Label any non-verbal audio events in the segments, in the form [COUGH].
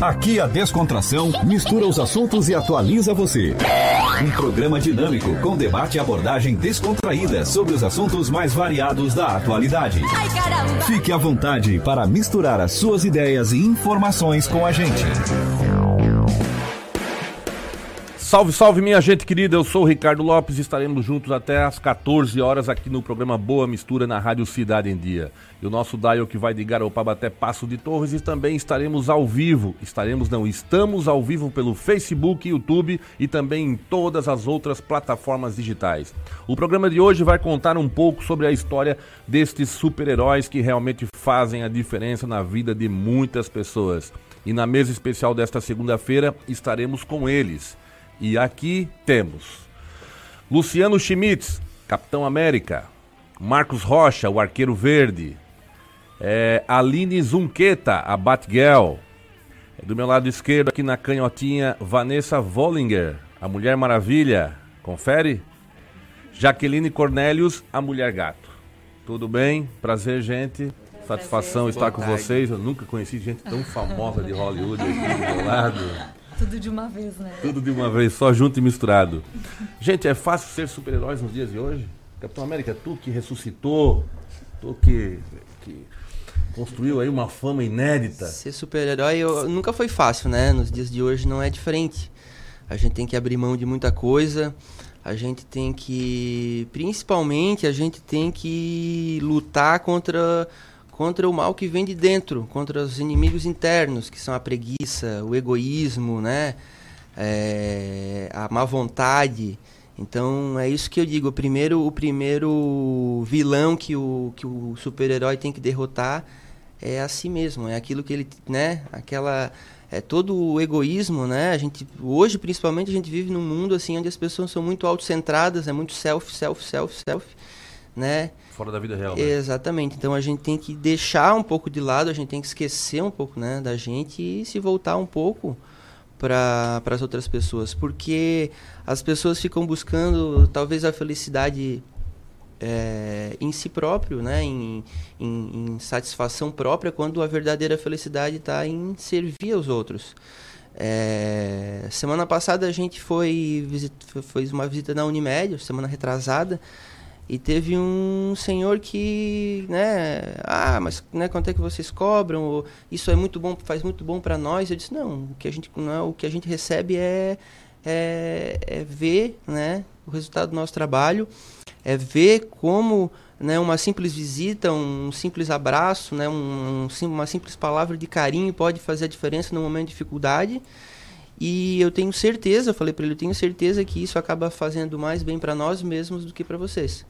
Aqui a descontração mistura os assuntos e atualiza você. Um programa dinâmico com debate e abordagem descontraída sobre os assuntos mais variados da atualidade. Fique à vontade para misturar as suas ideias e informações com a gente. Salve, salve, minha gente querida. Eu sou o Ricardo Lopes e estaremos juntos até às 14 horas aqui no programa Boa Mistura na Rádio Cidade em Dia. E o nosso dial que vai de Garopaba até Passo de Torres e também estaremos ao vivo. Estaremos, não, estamos ao vivo pelo Facebook, YouTube e também em todas as outras plataformas digitais. O programa de hoje vai contar um pouco sobre a história destes super-heróis que realmente fazem a diferença na vida de muitas pessoas. E na mesa especial desta segunda-feira estaremos com eles. E aqui temos Luciano Schmitz, Capitão América, Marcos Rocha, o Arqueiro Verde, é, Aline Zunqueta, a Batgirl, é, do meu lado esquerdo aqui na canhotinha, Vanessa Vollinger, a Mulher Maravilha, confere? Jaqueline Cornelius, a Mulher Gato. Tudo bem? Prazer, gente. Satisfação Prazer. estar Boa com tarde. vocês. Eu nunca conheci gente tão famosa de Hollywood aqui do meu lado. Tudo de uma vez, né? Tudo de uma vez, só junto e misturado. Gente, é fácil ser super-heróis nos dias de hoje? Capitão América, tu que ressuscitou, tu que, que construiu aí uma fama inédita. Ser super-herói nunca foi fácil, né? Nos dias de hoje não é diferente. A gente tem que abrir mão de muita coisa. A gente tem que, principalmente, a gente tem que lutar contra contra o mal que vem de dentro, contra os inimigos internos, que são a preguiça, o egoísmo, né? É, a má vontade. Então é isso que eu digo. O primeiro, o primeiro vilão que o, que o super-herói tem que derrotar é a si mesmo. É aquilo que ele, né? Aquela é todo o egoísmo, né? A gente hoje principalmente a gente vive num mundo assim onde as pessoas são muito autocentradas, é muito self, self, self, self, né? Fora da vida real. Né? Exatamente. Então a gente tem que deixar um pouco de lado, a gente tem que esquecer um pouco né, da gente e se voltar um pouco para as outras pessoas. Porque as pessoas ficam buscando talvez a felicidade é, em si próprio, né, em, em, em, satisfação própria, quando a verdadeira felicidade está em servir aos outros. É, semana passada a gente foi fez uma visita na Unimed, semana retrasada, e teve um senhor que, né, ah, mas né, quanto é que vocês cobram? Ou, Isso é muito bom, faz muito bom para nós. Eu disse, não, o que a gente, não, o que a gente recebe é, é, é ver, né, o resultado do nosso trabalho, é ver como né, uma simples visita, um simples abraço, né, um, um, uma simples palavra de carinho pode fazer a diferença no momento de dificuldade. E eu tenho certeza, eu falei para ele, eu tenho certeza que isso acaba fazendo mais bem para nós mesmos do que para vocês.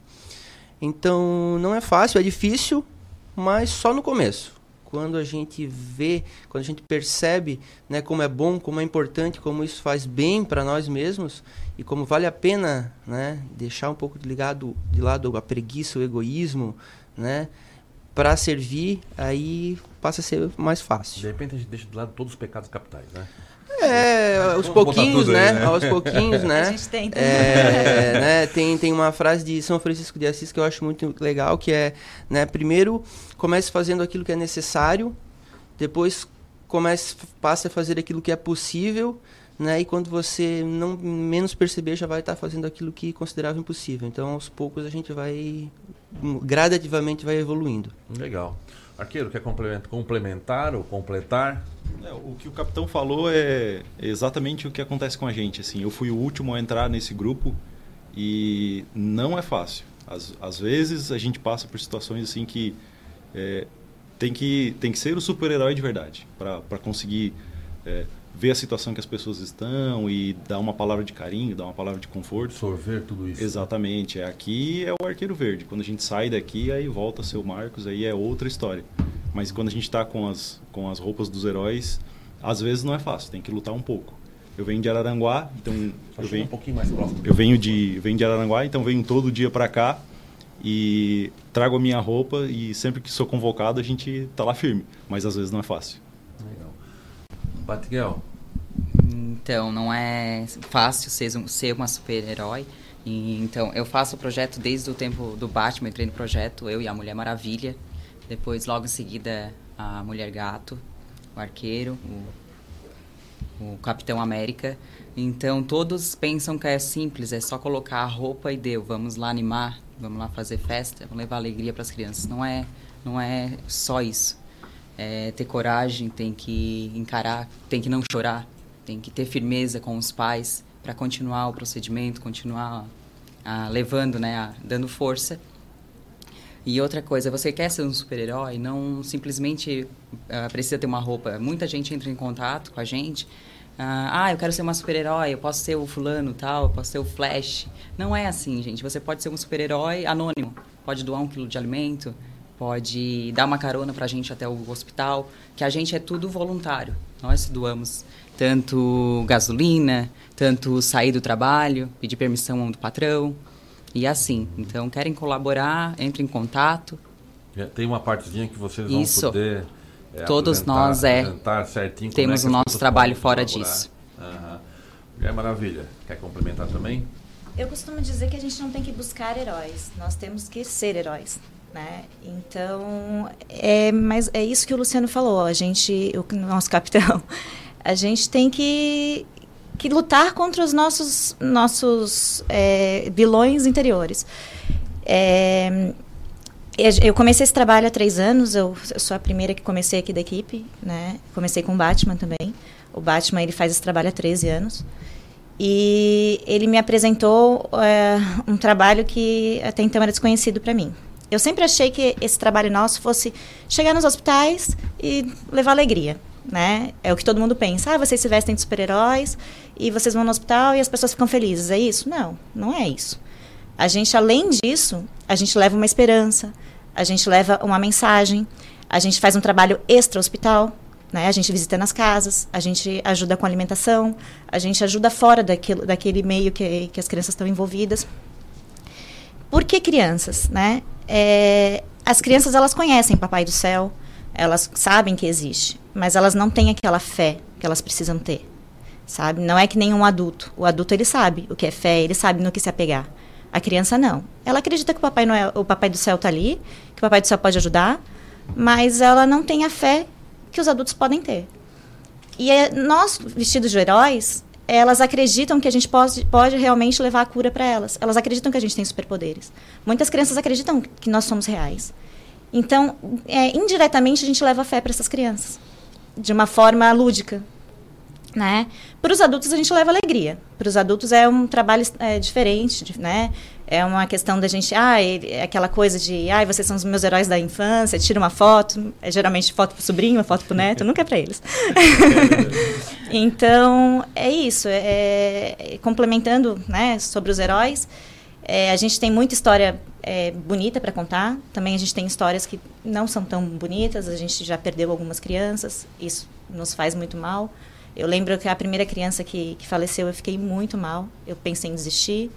Então, não é fácil, é difícil, mas só no começo. Quando a gente vê, quando a gente percebe né, como é bom, como é importante, como isso faz bem para nós mesmos e como vale a pena né, deixar um pouco de, ligado, de lado a preguiça, o egoísmo, né, para servir, aí passa a ser mais fácil. De repente a gente deixa de lado todos os pecados capitais, né? É, aos pouquinhos, né? Aí, né? Aos pouquinhos, [LAUGHS] né? A gente tem é, né? tem, tem uma frase de São Francisco de Assis que eu acho muito legal, que é, né? Primeiro, comece fazendo aquilo que é necessário, depois comece, passe a fazer aquilo que é possível, né? E quando você não menos perceber, já vai estar fazendo aquilo que considerava impossível. Então, aos poucos, a gente vai, gradativamente, vai evoluindo. Legal. Arqueiro, quer complementar ou completar? É, o que o capitão falou é exatamente o que acontece com a gente. Assim, eu fui o último a entrar nesse grupo e não é fácil. Às, às vezes a gente passa por situações assim que é, tem que tem que ser o super-herói de verdade para conseguir é, ver a situação que as pessoas estão e dar uma palavra de carinho, dar uma palavra de conforto. Absorver tudo isso. Exatamente. É, aqui é o arqueiro verde. Quando a gente sai daqui, aí volta o Marcos, aí é outra história. Mas quando a gente está com as, com as roupas dos heróis, às vezes não é fácil, tem que lutar um pouco. Eu venho de Araranguá, então eu venho um pouquinho mais próximo. Eu venho de venho de Araranguá, então venho todo dia para cá e trago a minha roupa e sempre que sou convocado a gente tá lá firme, mas às vezes não é fácil. Batiguel. Então, não é fácil ser, ser uma super-herói. Então, eu faço o projeto desde o tempo do Batman, entrei no projeto, eu e a Mulher Maravilha. Depois, logo em seguida, a Mulher Gato, o Arqueiro, o o Capitão América. Então todos pensam que é simples, é só colocar a roupa e deu, vamos lá animar, vamos lá fazer festa, vamos levar alegria para as crianças. Não é, não é só isso. É ter coragem, tem que encarar, tem que não chorar, tem que ter firmeza com os pais para continuar o procedimento, continuar ah, levando, né, ah, dando força. E outra coisa, você quer ser um super-herói, não simplesmente ah, precisa ter uma roupa. Muita gente entra em contato com a gente ah, eu quero ser uma super-herói, eu posso ser o fulano tal, eu posso ser o Flash. Não é assim, gente. Você pode ser um super-herói anônimo. Pode doar um quilo de alimento, pode dar uma carona para a gente até o hospital, que a gente é tudo voluntário. Nós doamos tanto gasolina, tanto sair do trabalho, pedir permissão do patrão e assim. Então, querem colaborar, entre em contato. É, tem uma partezinha que vocês vão Isso. poder é, Todos nós é temos é o nosso trabalho fora disso. Uhum. É maravilha. Quer complementar também? Eu costumo dizer que a gente não tem que buscar heróis, nós temos que ser heróis. Né? Então, é, mas é isso que o Luciano falou, a gente, o nosso [LAUGHS] capitão, a gente tem que, que lutar contra os nossos, nossos é, vilões interiores. É, eu comecei esse trabalho há três anos, eu, sou a primeira que comecei aqui da equipe, né? Comecei com o Batman também. O Batman, ele faz esse trabalho há 13 anos. E ele me apresentou é, um trabalho que até então era desconhecido para mim. Eu sempre achei que esse trabalho nosso fosse chegar nos hospitais e levar alegria, né? É o que todo mundo pensa. Ah, vocês se vestem de super-heróis e vocês vão no hospital e as pessoas ficam felizes. É isso? Não, não é isso. A gente, além disso, a gente leva uma esperança, a gente leva uma mensagem, a gente faz um trabalho extra-hospital, né? A gente visita nas casas, a gente ajuda com alimentação, a gente ajuda fora daquilo, daquele meio que, que as crianças estão envolvidas. Por que crianças, né? É, as crianças, elas conhecem Papai do Céu, elas sabem que existe, mas elas não têm aquela fé que elas precisam ter, sabe? Não é que nenhum adulto. O adulto, ele sabe o que é fé, ele sabe no que se apegar. A criança não. Ela acredita que o Papai, Noel, o Papai do Céu está ali, que o Papai do Céu pode ajudar, mas ela não tem a fé que os adultos podem ter. E é, nós, vestidos de heróis, elas acreditam que a gente pode, pode realmente levar a cura para elas. Elas acreditam que a gente tem superpoderes. Muitas crianças acreditam que nós somos reais. Então, é, indiretamente, a gente leva fé para essas crianças. De uma forma lúdica, né? Para os adultos a gente leva alegria. Para os adultos é um trabalho é, diferente, né? É uma questão da gente, ah, aquela coisa de, ah, vocês são os meus heróis da infância, tira uma foto, é geralmente foto para o sobrinho, foto para o neto, nunca é para eles. [LAUGHS] então, é isso. É, é, complementando, né, sobre os heróis, é, a gente tem muita história é, bonita para contar. Também a gente tem histórias que não são tão bonitas. A gente já perdeu algumas crianças. Isso nos faz muito mal. Eu lembro que a primeira criança que, que faleceu, eu fiquei muito mal. Eu pensei em desistir.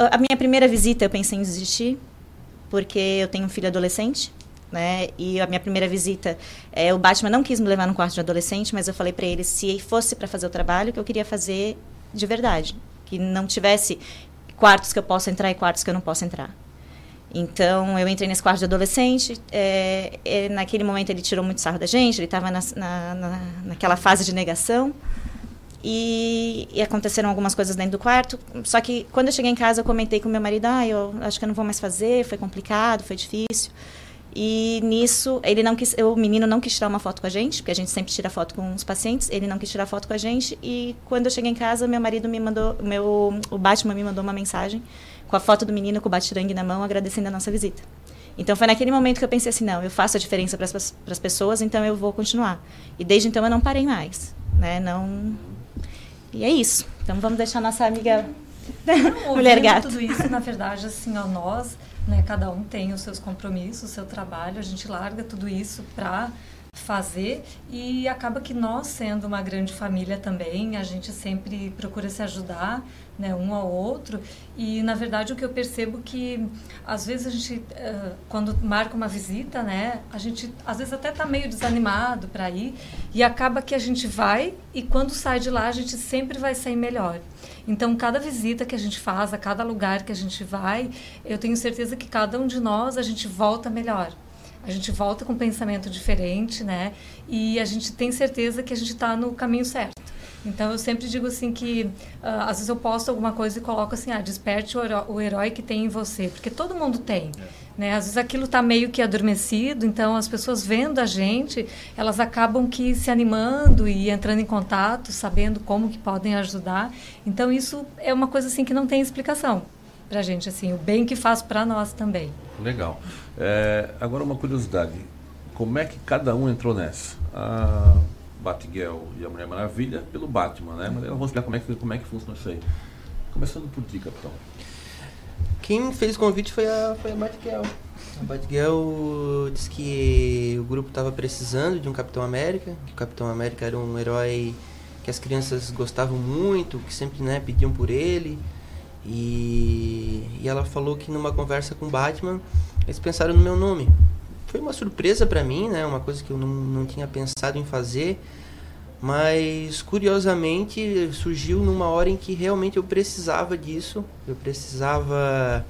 A minha primeira visita, eu pensei em desistir, porque eu tenho um filho adolescente, né? E a minha primeira visita, é, o Batman não quis me levar no quarto de adolescente, mas eu falei para ele se fosse para fazer o trabalho que eu queria fazer de verdade, que não tivesse quartos que eu possa entrar e quartos que eu não possa entrar. Então, eu entrei nesse quarto de adolescente. É, naquele momento, ele tirou muito sarro da gente, ele estava na, na, na, naquela fase de negação. E, e, aconteceram algumas coisas dentro do quarto. Só que, quando eu cheguei em casa, eu comentei com meu marido: ah, eu acho que eu não vou mais fazer, foi complicado, foi difícil. E nisso, ele não quis, o menino não quis tirar uma foto com a gente, porque a gente sempre tira foto com os pacientes. Ele não quis tirar foto com a gente. E quando eu cheguei em casa, meu marido me mandou, meu, o Batman me mandou uma mensagem com a foto do menino com o batirangue na mão, agradecendo a nossa visita. Então foi naquele momento que eu pensei assim, não, eu faço a diferença para as pessoas, então eu vou continuar. E desde então eu não parei mais, né? Não E é isso. Então vamos deixar nossa amiga [LAUGHS] mulher gata. tudo isso, na verdade, assim, ó, nós, né, cada um tem os seus compromissos, o seu trabalho, a gente larga tudo isso para fazer e acaba que nós sendo uma grande família também a gente sempre procura se ajudar né, um ao outro e na verdade o que eu percebo que às vezes a gente uh, quando marca uma visita né a gente às vezes até tá meio desanimado para ir e acaba que a gente vai e quando sai de lá a gente sempre vai sair melhor então cada visita que a gente faz a cada lugar que a gente vai eu tenho certeza que cada um de nós a gente volta melhor a gente volta com um pensamento diferente, né? E a gente tem certeza que a gente está no caminho certo. Então eu sempre digo assim que uh, às vezes eu posto alguma coisa e coloco assim, ah, desperte o herói, o herói que tem em você, porque todo mundo tem. É. Né? Às vezes aquilo está meio que adormecido, então as pessoas vendo a gente, elas acabam que se animando e entrando em contato, sabendo como que podem ajudar. Então isso é uma coisa assim que não tem explicação para a gente, assim, o bem que faz para nós também. Legal. É, agora uma curiosidade, como é que cada um entrou nessa? A Batgirl e a Mulher Maravilha pelo Batman, né? Mas vamos explicar como é que, como é que funciona isso aí. Começando por ti, capitão. Quem fez o convite foi a, foi a Batgirl. A Batgirl disse que o grupo estava precisando de um Capitão América, que o Capitão América era um herói que as crianças gostavam muito, que sempre né, pediam por ele. E, e ela falou que numa conversa com o Batman, eles pensaram no meu nome. Foi uma surpresa para mim, né? Uma coisa que eu não, não tinha pensado em fazer. Mas curiosamente surgiu numa hora em que realmente eu precisava disso. Eu precisava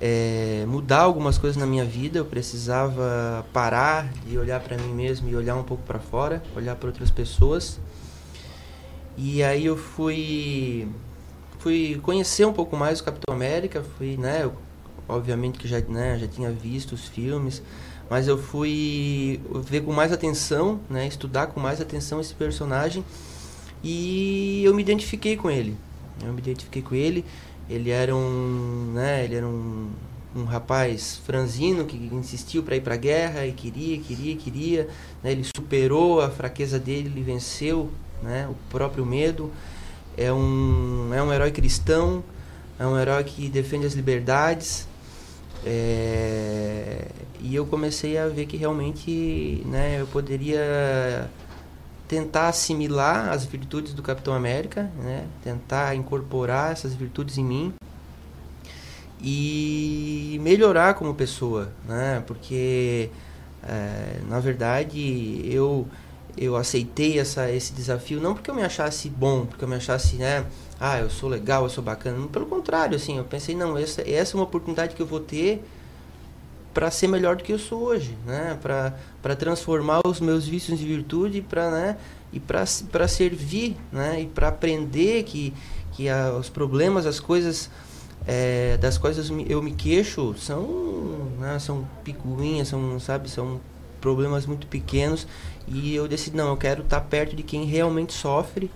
é, mudar algumas coisas na minha vida. Eu precisava parar de olhar para mim mesmo e olhar um pouco para fora, olhar para outras pessoas. E aí eu fui fui conhecer um pouco mais o Capitão América. Fui, né? Eu, obviamente que já, né, já tinha visto os filmes mas eu fui ver com mais atenção, né, estudar com mais atenção esse personagem e eu me identifiquei com ele. Eu me identifiquei com ele. Ele era um, né, ele era um, um rapaz franzino que insistiu para ir para a guerra e queria, queria, queria. Né, ele superou a fraqueza dele, ele venceu, né, o próprio medo. É um, é um herói cristão, é um herói que defende as liberdades. É, e eu comecei a ver que realmente né, eu poderia tentar assimilar as virtudes do Capitão América, né, tentar incorporar essas virtudes em mim e melhorar como pessoa, né, porque é, na verdade eu eu aceitei essa, esse desafio não porque eu me achasse bom, porque eu me achasse, né, ah, eu sou legal, eu sou bacana. Pelo contrário, assim, eu pensei, não, essa, essa é uma oportunidade que eu vou ter para ser melhor do que eu sou hoje, né? Para transformar os meus vícios em virtude para, né? E para servir, né? E para aprender que, que a, os problemas, as coisas é, das quais eu me queixo são, né? são picuinhas, são, sabe, são problemas muito pequenos e eu decidi não, eu quero estar tá perto de quem realmente sofre,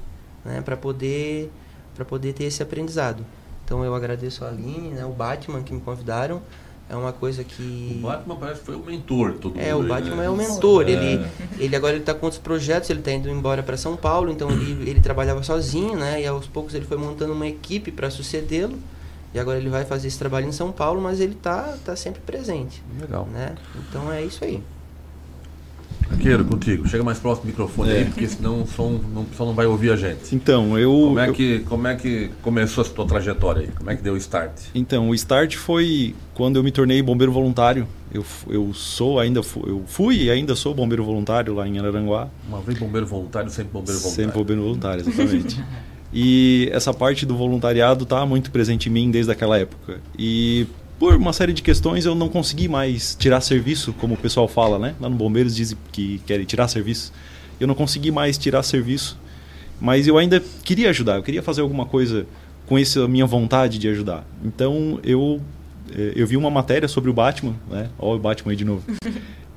né? Para poder para poder ter esse aprendizado. Então eu agradeço a Aline, né? O Batman que me convidaram é uma coisa que. O Batman parece que foi o mentor todo É, o Batman né? é o mentor. É. Ele, ele agora está com outros projetos, ele está indo embora para São Paulo, então ele, ele trabalhava sozinho, né? E aos poucos ele foi montando uma equipe para sucedê-lo. E agora ele vai fazer esse trabalho em São Paulo, mas ele tá, tá sempre presente. Legal. Né? Então é isso aí. Arqueiro, contigo. Chega mais próximo do microfone é. aí, porque senão o som não, o som não vai ouvir a gente. Então, eu como, é eu... Que, como é que começou a tua trajetória aí? Como é que deu o start? Então, o start foi quando eu me tornei bombeiro voluntário. Eu, eu sou ainda, eu fui e ainda sou bombeiro voluntário lá em Araranguá. Uma vez bombeiro voluntário, sempre bombeiro voluntário. Sempre bombeiro voluntário, exatamente. e essa parte do voluntariado está muito presente em mim desde aquela época. E por uma série de questões eu não consegui mais tirar serviço, como o pessoal fala, né? Lá no Bombeiros dizem que querem tirar serviço. Eu não consegui mais tirar serviço, mas eu ainda queria ajudar, eu queria fazer alguma coisa com essa minha vontade de ajudar. Então eu eh, eu vi uma matéria sobre o Batman, né? Olha o Batman aí de novo. [LAUGHS]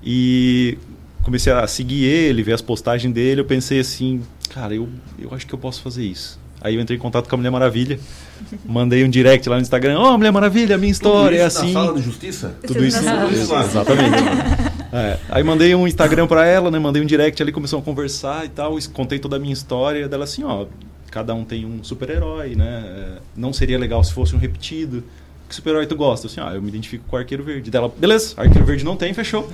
E comecei a seguir ele, ver as postagens dele, eu pensei assim, cara, eu, eu acho que eu posso fazer isso. Aí eu entrei em contato com a Mulher Maravilha. Mandei um direct lá no Instagram. Ó, oh, Mulher Maravilha, minha história é assim. Na sala de justiça? Tudo isso, exatamente. É. Aí mandei um Instagram para ela, né? Mandei um direct ali, começou a conversar e tal. Contei toda a minha história dela assim, ó. Cada um tem um super-herói, né? É, não seria legal se fosse um repetido. Que super-herói tu gosta? Assim, ah, eu me identifico com o Arqueiro Verde. Dela, beleza, Arqueiro Verde não tem, fechou.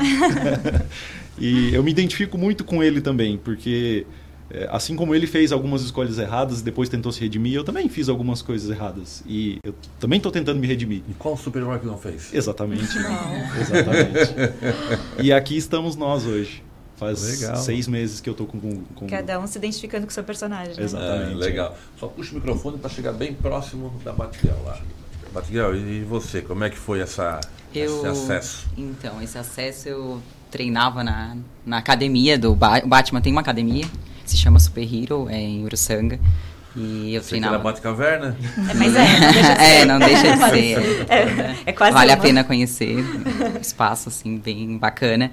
[LAUGHS] e eu me identifico muito com ele também, porque assim como ele fez algumas escolhas erradas e depois tentou se redimir, eu também fiz algumas coisas erradas. E eu também estou tentando me redimir. E qual super-herói que não fez? Exatamente. Exatamente. e aqui estamos nós hoje. Faz legal. seis meses que eu estou com, com, Cada um se identificando com o seu personagem. Né? Exatamente. É, legal. Só puxa o microfone para chegar bem próximo da Batgirl lá. Batgirl, e você? Como é que foi essa, eu, esse acesso? Então, esse acesso eu treinava na, na academia do ba Batman. Tem uma academia se chama Super Hero, é em Uruçanga. E eu Você treinava. que era Caverna? É, mas é, [LAUGHS] não deixa de [LAUGHS] ser. É, não deixa de ser. É, é quase Vale a uma. pena conhecer. Um espaço, assim, bem bacana.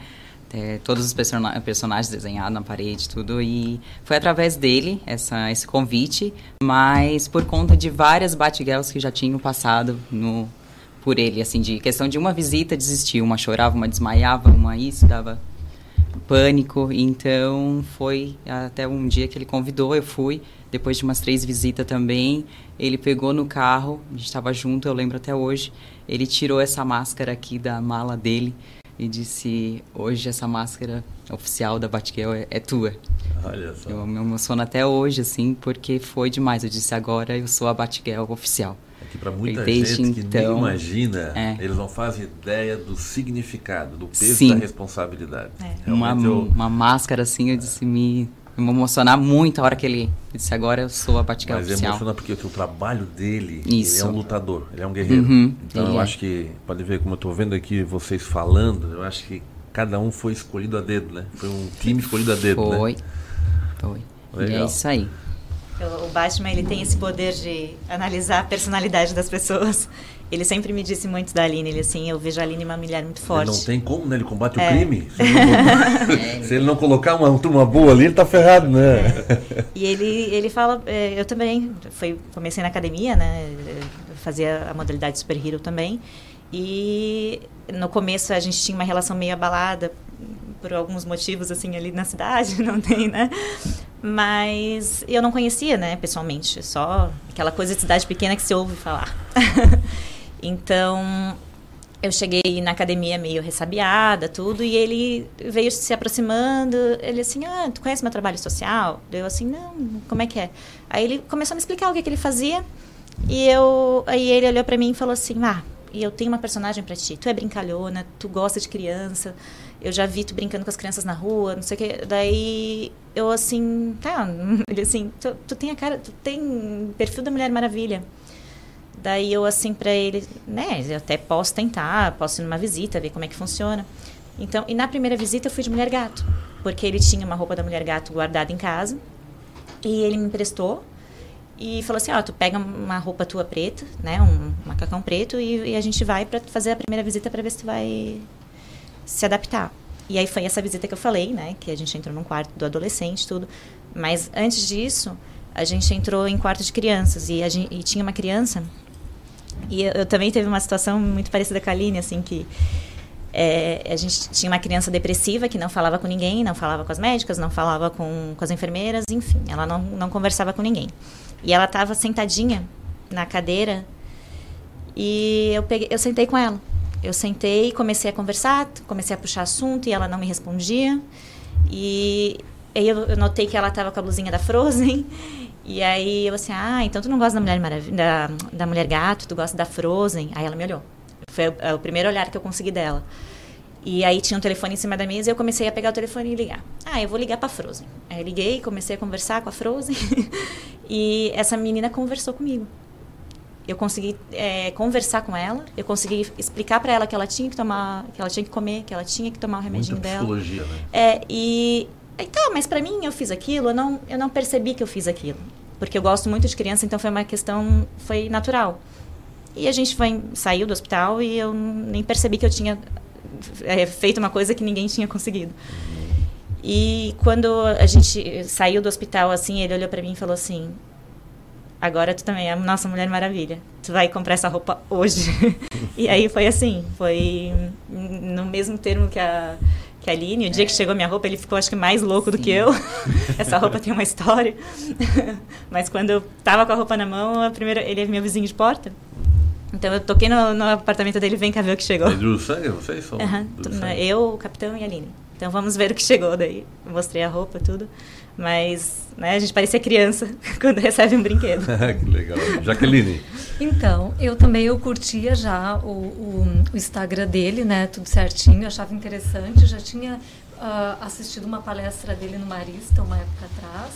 É, todos os persona- personagens desenhados na parede, tudo. E foi através dele, essa, esse convite. Mas por conta de várias Batgirls que já tinham passado no, por ele, assim, de questão de uma visita, desistiu. Uma chorava, uma desmaiava, uma isso, dava pânico. Então foi até um dia que ele convidou, eu fui. Depois de umas três visitas também, ele pegou no carro, a gente estava junto, eu lembro até hoje. Ele tirou essa máscara aqui da mala dele e disse: Hoje essa máscara oficial da Batgirl é, é tua. Olha só. Eu me emociono até hoje, assim, porque foi demais. Eu disse: Agora eu sou a Batgirl oficial. É que para muita Desde gente que nem então, imagina, é. eles não fazem ideia do significado, do peso Sim. da responsabilidade. É. Uma, eu- uma máscara assim, eu disse: Me, me emocionar muito a hora que ele disse: Agora eu sou a Batgirl Mas oficial. emociona porque o trabalho dele, Isso. ele é um lutador, ele é um guerreiro. Uhum, então eu é. acho que, pode ver como eu estou vendo aqui vocês falando, eu acho que cada um foi escolhido a dedo, né? Foi um time escolhido a dedo, Foi. né? Foi. E Legal. é isso aí. O Batman ele tem esse poder de analisar a personalidade das pessoas. [LAUGHS] Ele sempre me disse muito da Aline, ele assim, eu vejo a Aline uma mulher muito Ele forte. não tem como, né? Ele combate É. o crime. [LAUGHS] Se ele, não, se ele não colocar uma turma boa ali, ele tá ferrado, né? E ele, ele fala, é, eu também foi, comecei na academia, né? eu Fazia a modalidade Super Hero também. E no começo a gente tinha uma relação meio abalada por alguns motivos assim ali na cidade, [LAUGHS] não tem, né? Mas eu não conhecia, né, pessoalmente, só aquela coisa de cidade pequena que se ouve falar. [LAUGHS] então, eu cheguei na academia meio ressabiada, tudo, e ele veio se aproximando. Ele assim, ah, tu conhece meu trabalho social? Eu assim, não, como é que é? Aí ele começou a me explicar o que, que ele fazia, e eu, aí ele olhou pra mim e falou assim, ah, e eu tenho uma personagem pra ti. Tu é brincalhona, tu gosta de criança. Eu já vi tu brincando com as crianças na rua, não sei o que. Daí eu assim, tá, [LAUGHS] ele assim, tu, tu tem a cara, tu tem perfil da Mulher Maravilha. Daí eu assim pra ele, né, eu até posso tentar, posso ir numa visita, ver como é que funciona. Então, e na primeira visita eu fui de mulher gato, porque ele tinha uma roupa da mulher gato guardada em casa. E ele me emprestou e falou assim, ó, tu pega uma roupa tua preta, né, um macacão preto e, e a gente vai para fazer a primeira visita para ver se tu vai se adaptar. E aí foi essa visita que eu falei, né, que a gente entrou num quarto do adolescente, tudo. Mas antes disso, a gente entrou em quarto de crianças e, gente, e tinha uma criança e eu, eu também teve uma situação muito parecida com a Aline, assim, que é, a gente tinha uma criança depressiva que não falava com ninguém, não falava com as médicas, não falava com, com as enfermeiras, enfim, ela não, não conversava com ninguém. E ela estava sentadinha na cadeira e eu, peguei, eu sentei com ela. Eu sentei, comecei a conversar, comecei a puxar assunto e ela não me respondia. E aí eu, eu notei que ela estava com a blusinha da Frozen. [LAUGHS] E aí eu assim, ah, então tu não gosta da Mulher da, da Mulher Gato, tu gosta da Frozen. Aí ela me olhou. Foi o, é o primeiro olhar que eu consegui dela. E aí tinha um telefone em cima da mesa e eu comecei a pegar o telefone e ligar. Ah, eu vou ligar pra Frozen. Aí liguei, comecei a conversar com a Frozen. [LAUGHS] e essa menina conversou comigo. Eu consegui é, conversar com ela, eu consegui explicar para ela que ela tinha que tomar, que ela tinha que comer, que ela tinha que tomar o remedinho Muita dela. psicologia, né? É, e aí tá, mas para mim eu fiz aquilo, eu não, eu não percebi que eu fiz aquilo, porque eu gosto muito de criança, então foi uma questão, foi natural. E a gente foi, saiu do hospital e eu nem percebi que eu tinha é, feito uma coisa que ninguém tinha conseguido. E quando a gente saiu do hospital, assim, ele olhou para mim e falou assim: agora tu também é a nossa Mulher Maravilha. Tu vai comprar essa roupa hoje. [LAUGHS] e aí foi assim, foi no mesmo termo que a, que a Aline. O dia que chegou a minha roupa, ele ficou acho que mais louco do Sim. que eu. [LAUGHS] essa roupa tem uma história. [LAUGHS] Mas quando eu tava com a roupa na mão, a primeira, ele é meu vizinho de porta. Então eu toquei no, no apartamento dele, vem cá ver o que chegou. É do sangue, vocês são? Sangue? eu, o capitão e a Aline. Então vamos ver o que chegou daí. Mostrei a roupa, tudo. Mas né, a gente parecia criança [LAUGHS] quando recebe um brinquedo. [LAUGHS] que legal. Jaqueline, Então, eu também eu curtia já o, o, o Instagram dele, né? Tudo certinho, achava interessante. Já tinha ah, assistido uma palestra dele no Marista uma época atrás.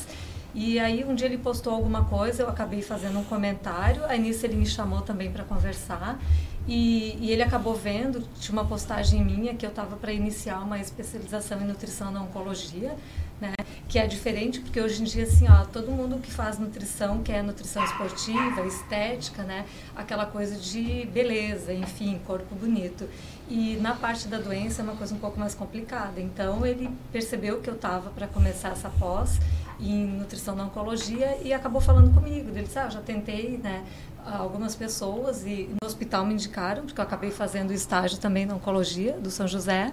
E aí um dia ele postou alguma coisa, eu acabei fazendo um comentário. Aí nisso ele me chamou também para conversar. E, e, ele acabou vendo, tinha uma postagem minha que eu estava para iniciar uma especialização em nutrição na oncologia, né? Que é diferente porque hoje em dia assim, ó, todo mundo que faz nutrição quer nutrição esportiva, estética, né? Aquela coisa de beleza, enfim, corpo bonito. E na parte da doença é uma coisa um pouco mais complicada. Então ele percebeu que eu estava para começar essa pós em nutrição na oncologia e acabou falando comigo. Ele disse, ah, já tentei, né, algumas pessoas e no hospital me indicaram, porque eu acabei fazendo estágio também na oncologia do São José.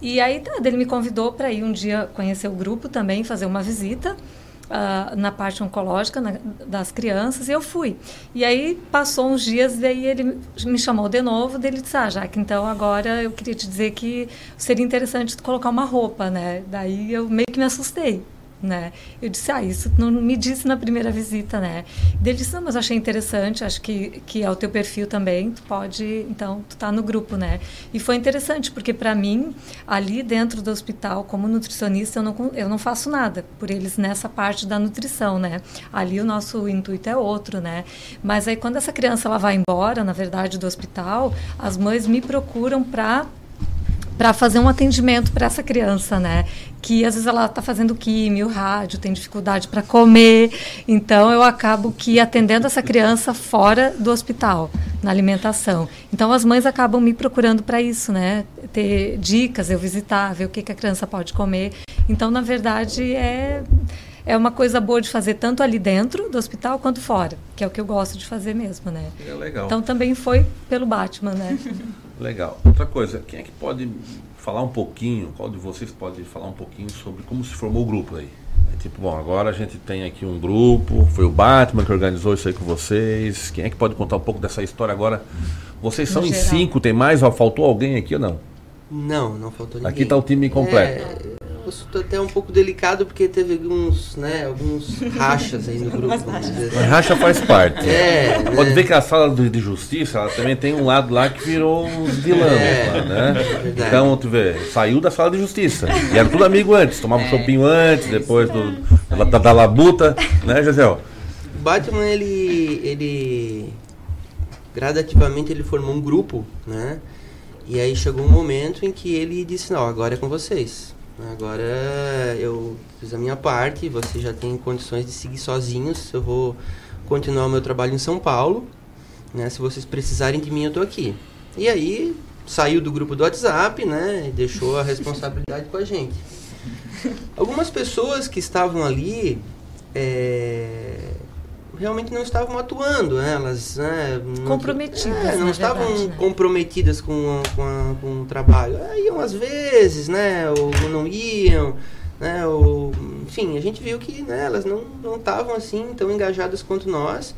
E aí tá, ele me convidou para ir um dia conhecer o grupo também, fazer uma visita. Uh, na parte oncológica na, das crianças e eu fui. E aí passou uns dias e aí ele me chamou de novo, dele disse, ah, Jaque, então agora eu queria te dizer que seria interessante colocar uma roupa, né? Daí eu meio que me assustei né? Eu disse, ah, isso não me disse na primeira visita, né? Ele disse, não, mas achei interessante, acho que, que é o teu perfil também, tu pode, então, tu tá no grupo, né? E foi interessante, porque para mim, ali dentro do hospital, como nutricionista, eu não, eu não faço nada por eles nessa parte da nutrição, né? Ali o nosso intuito é outro, né? Mas aí quando essa criança ela vai embora, na verdade, do hospital, as mães me procuram para para fazer um atendimento para essa criança, né? Que às vezes ela está fazendo químio, rádio, tem dificuldade para comer, então eu acabo que atendendo essa criança fora do hospital, na alimentação. Então as mães acabam me procurando para isso, né? Ter dicas, eu visitar, ver o que, que a criança pode comer. Então, na verdade, é é uma coisa boa de fazer tanto ali dentro do hospital quanto fora, que é o que eu gosto de fazer mesmo, né? É legal. Então também foi pelo Batman, né? [LAUGHS] legal. Outra coisa, quem é que pode falar um pouquinho, qual de vocês pode falar um pouquinho sobre como se formou o grupo aí? É tipo, bom, agora a gente tem aqui um grupo, foi o Batman que organizou isso aí com vocês. Quem é que pode contar um pouco dessa história agora? Vocês são no em geral. cinco, tem mais? Faltou alguém aqui ou não? Não, não faltou ninguém. Aqui está o time completo. É, assunto até um pouco delicado porque teve alguns, né, alguns rachas aí no grupo. Mas assim. racha faz parte. É, né? Pode ver que a sala de, justiça ela também tem um lado lá que virou uns vilões, é, né? É então, tu vê, saiu da sala de justiça. E era tudo amigo antes, tomava um é. chopinho antes, depois do, da, da labuta, né, Gisel? O Batman, ele, ele gradativamente ele formou um grupo, né? E aí chegou um momento em que ele disse, não, agora é com vocês. Agora eu fiz a minha parte, você já tem condições de seguir sozinhos. Eu vou continuar o meu trabalho em São Paulo. Né? Se vocês precisarem de mim, eu estou aqui. E aí saiu do grupo do WhatsApp, né? E deixou a responsabilidade com a gente. [LAUGHS] Algumas pessoas que estavam ali é, realmente não estavam atuando, né? elas né, comprometidas, é, não estavam verdade, né? comprometidas com, com, a, com o trabalho. É, iam às vezes, né? Ou não iam, né? Ou, enfim, a gente viu que né, elas não não estavam assim tão engajadas quanto nós.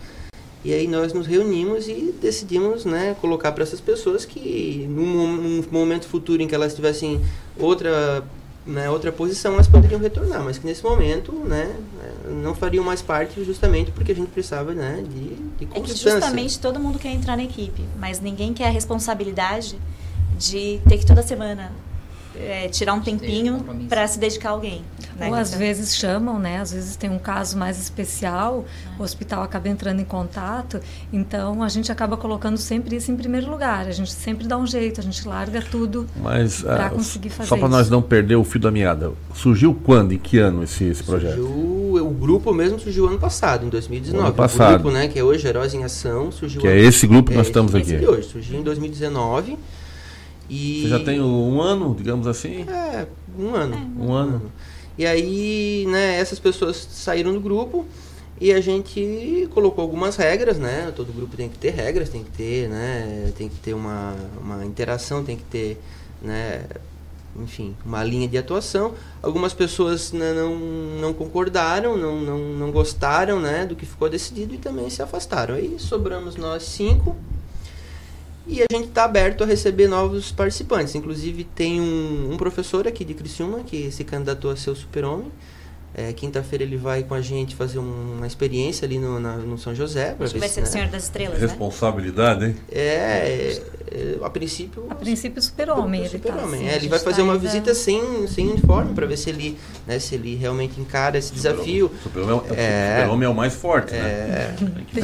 E aí nós nos reunimos e decidimos, né, colocar para essas pessoas que num, num momento futuro em que elas tivessem outra né, outra posição, elas poderiam retornar, mas que nesse momento, né, não fariam mais parte justamente porque a gente precisava, né, de, de constância. É que justamente todo mundo quer entrar na equipe, mas ninguém quer a responsabilidade de ter que toda semana é, tirar um tempinho para se dedicar a alguém. Né? Ou às vezes chamam, né? Às vezes tem um caso mais especial, o hospital acaba entrando em contato, então a gente acaba colocando sempre isso em primeiro lugar. A gente sempre dá um jeito, a gente larga tudo para uh, conseguir fazer. Só para nós não perder o fio da meada. Surgiu quando, em que ano esse, esse projeto? Surgiu, o grupo mesmo surgiu ano passado, em 2019. Ano passado. O grupo, né, que é hoje Heróis em Ação, surgiu. Que é esse grupo que nós é, estamos aqui. Hoje, surgiu em 2019. E... Você já tem um ano, digamos assim? É, um ano. É. Um ano. E aí, né, essas pessoas saíram do grupo e a gente colocou algumas regras, né? Todo grupo tem que ter regras, tem que ter, né? Tem que ter uma, uma interação, tem que ter, né? Enfim, uma linha de atuação. Algumas pessoas né, não, não concordaram, não, não, não gostaram, né? Do que ficou decidido e também se afastaram. Aí sobramos nós cinco e a gente está aberto a receber novos participantes. Inclusive tem um, um, professor aqui de Criciúma que se candidatou a ser o super-homem. É, Quinta-feira ele vai com a gente fazer uma experiência ali no, na, no São José. Acho que vai ser né? o Senhor das Estrelas, né? Responsabilidade, hein? É, é, a princípio... A princípio super-homem. Super tá, assim, é, ele vai fazer uma ainda... visita sem, sem uniforme para ver se ele, né, se ele realmente encara esse desafio. Super-homem é, super é, o mais forte, né? É,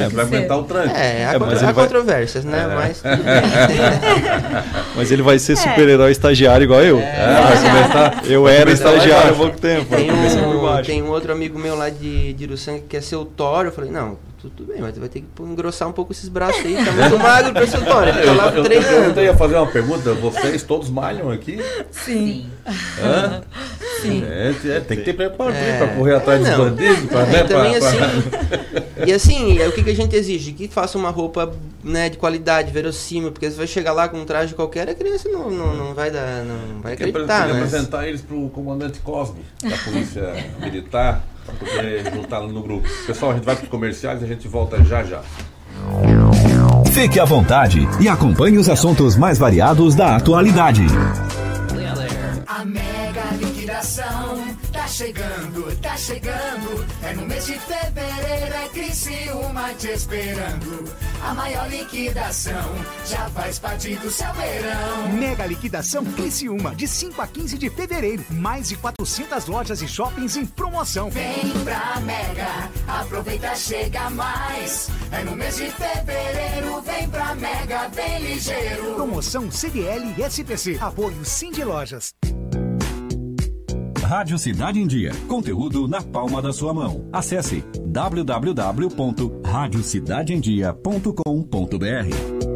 é vai aguentar o trânsito. É, há, é, há vai... controvérsias, né? É. Mas, [LAUGHS] mas ele vai ser super-herói estagiário igual eu. É. vai começar... Eu era estagiário há pouco tempo. Tem um, tem um outro amigo meu lá de, de que quer ser o Thor. Eu falei, não, tudo bem, mas vai ter que engrossar um pouco esses braços aí. Tá [LAUGHS] muito magro o Thor. Ele tá lá eu, treinando. Eu, ia fazer uma pergunta. Vocês todos malham aqui? Sim. Hã? Sim. É, é, tem que ter preparo é, pra correr atrás é, dos bandidos. Pra, né, também pra, assim, E assim, é, o que, que a gente exige? Que faça uma roupa né, de qualidade, verossímil, porque você vai chegar lá com um traje qualquer, a criança não, não, não vai dar, não vai acreditar. Tem que mas... apresentar eles pro comandante Cosme, da polícia militar, poder no grupo. Pessoal, a gente vai para os comerciais e a gente volta já já. Fique à vontade e acompanhe os assuntos mais variados da atualidade. Chegando, tá chegando. É no mês de fevereiro, é Criciúma te esperando. A maior liquidação já faz parte do seu verão. Mega liquidação Criciúma, de 5 a 15 de fevereiro. Mais de 400 lojas e shoppings em promoção. Vem pra Mega, aproveita, chega mais. É no mês de fevereiro, vem pra Mega, bem ligeiro. Promoção CDL e SPC. Apoio Sim de Lojas. Rádio Cidade em Dia. Conteúdo na palma da sua mão. Acesse www.radiocidadeemdia.com.br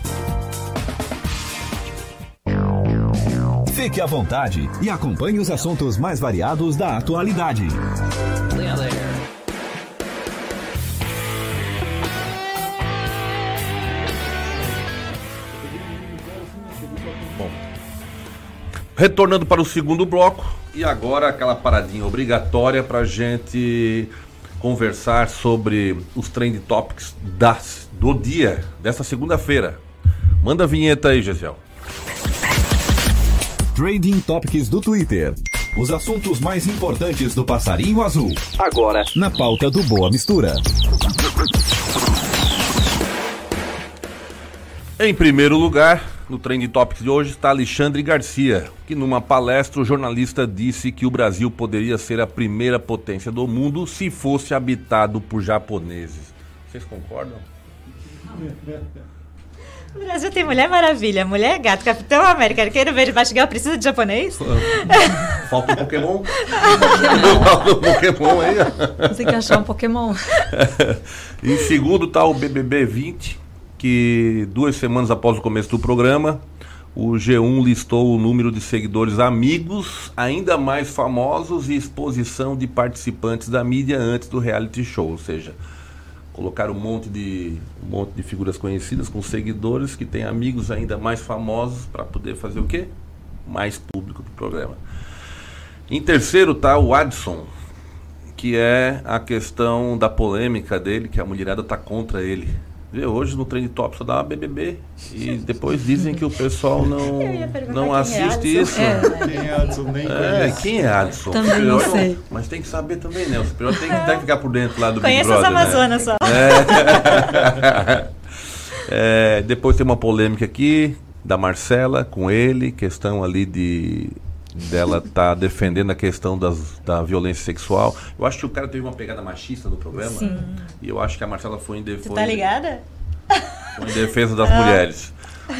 Fique à vontade e acompanhe os assuntos mais variados da atualidade. Retornando para o segundo bloco, e agora aquela paradinha obrigatória para gente conversar sobre os trend topics das, do dia, dessa segunda-feira. Manda a vinheta aí, Gesiel. Trading Topics do Twitter. Os assuntos mais importantes do passarinho azul. Agora, na pauta do Boa Mistura. Em primeiro lugar, no Trend Topics de hoje está Alexandre Garcia, que numa palestra o jornalista disse que o Brasil poderia ser a primeira potência do mundo se fosse habitado por japoneses. Vocês concordam? O Brasil tem Mulher Maravilha, Mulher Gato, Capitão América, Arqueiro Verde, Bastigal, precisa de japonês? Falta um Pokémon. Falta um Pokémon aí. Tem que achar um Pokémon. [LAUGHS] em segundo está o BBB 20, que duas semanas após o começo do programa, o G1 listou o número de seguidores amigos ainda mais famosos e exposição de participantes da mídia antes do reality show, ou seja, colocaram um monte de um monte de figuras conhecidas com seguidores que têm amigos ainda mais famosos para poder fazer o quê? Mais público para o programa. Em terceiro está o Adson, que é a questão da polêmica dele, que a mulherada está contra ele. Vê, hoje no Trend Top só dá uma BBB e [LAUGHS] depois dizem que o pessoal não, não é assiste isso. É. Quem é Adson? Nem É, quem é Adson? Também Superior, não sei. Mas tem que saber também, né? O superior tem que, tem que ficar por dentro lá do Big Conheço as Brother, né? Amazonas só. É. [LAUGHS] É, depois tem uma polêmica aqui da Marcela com ele, questão ali de dela tá defendendo a questão das, da violência sexual. Eu acho que o cara teve uma pegada machista no programa. Sim. E eu acho que a Marcela foi em, de, Tu foi tá ligada? foi em defesa das mulheres.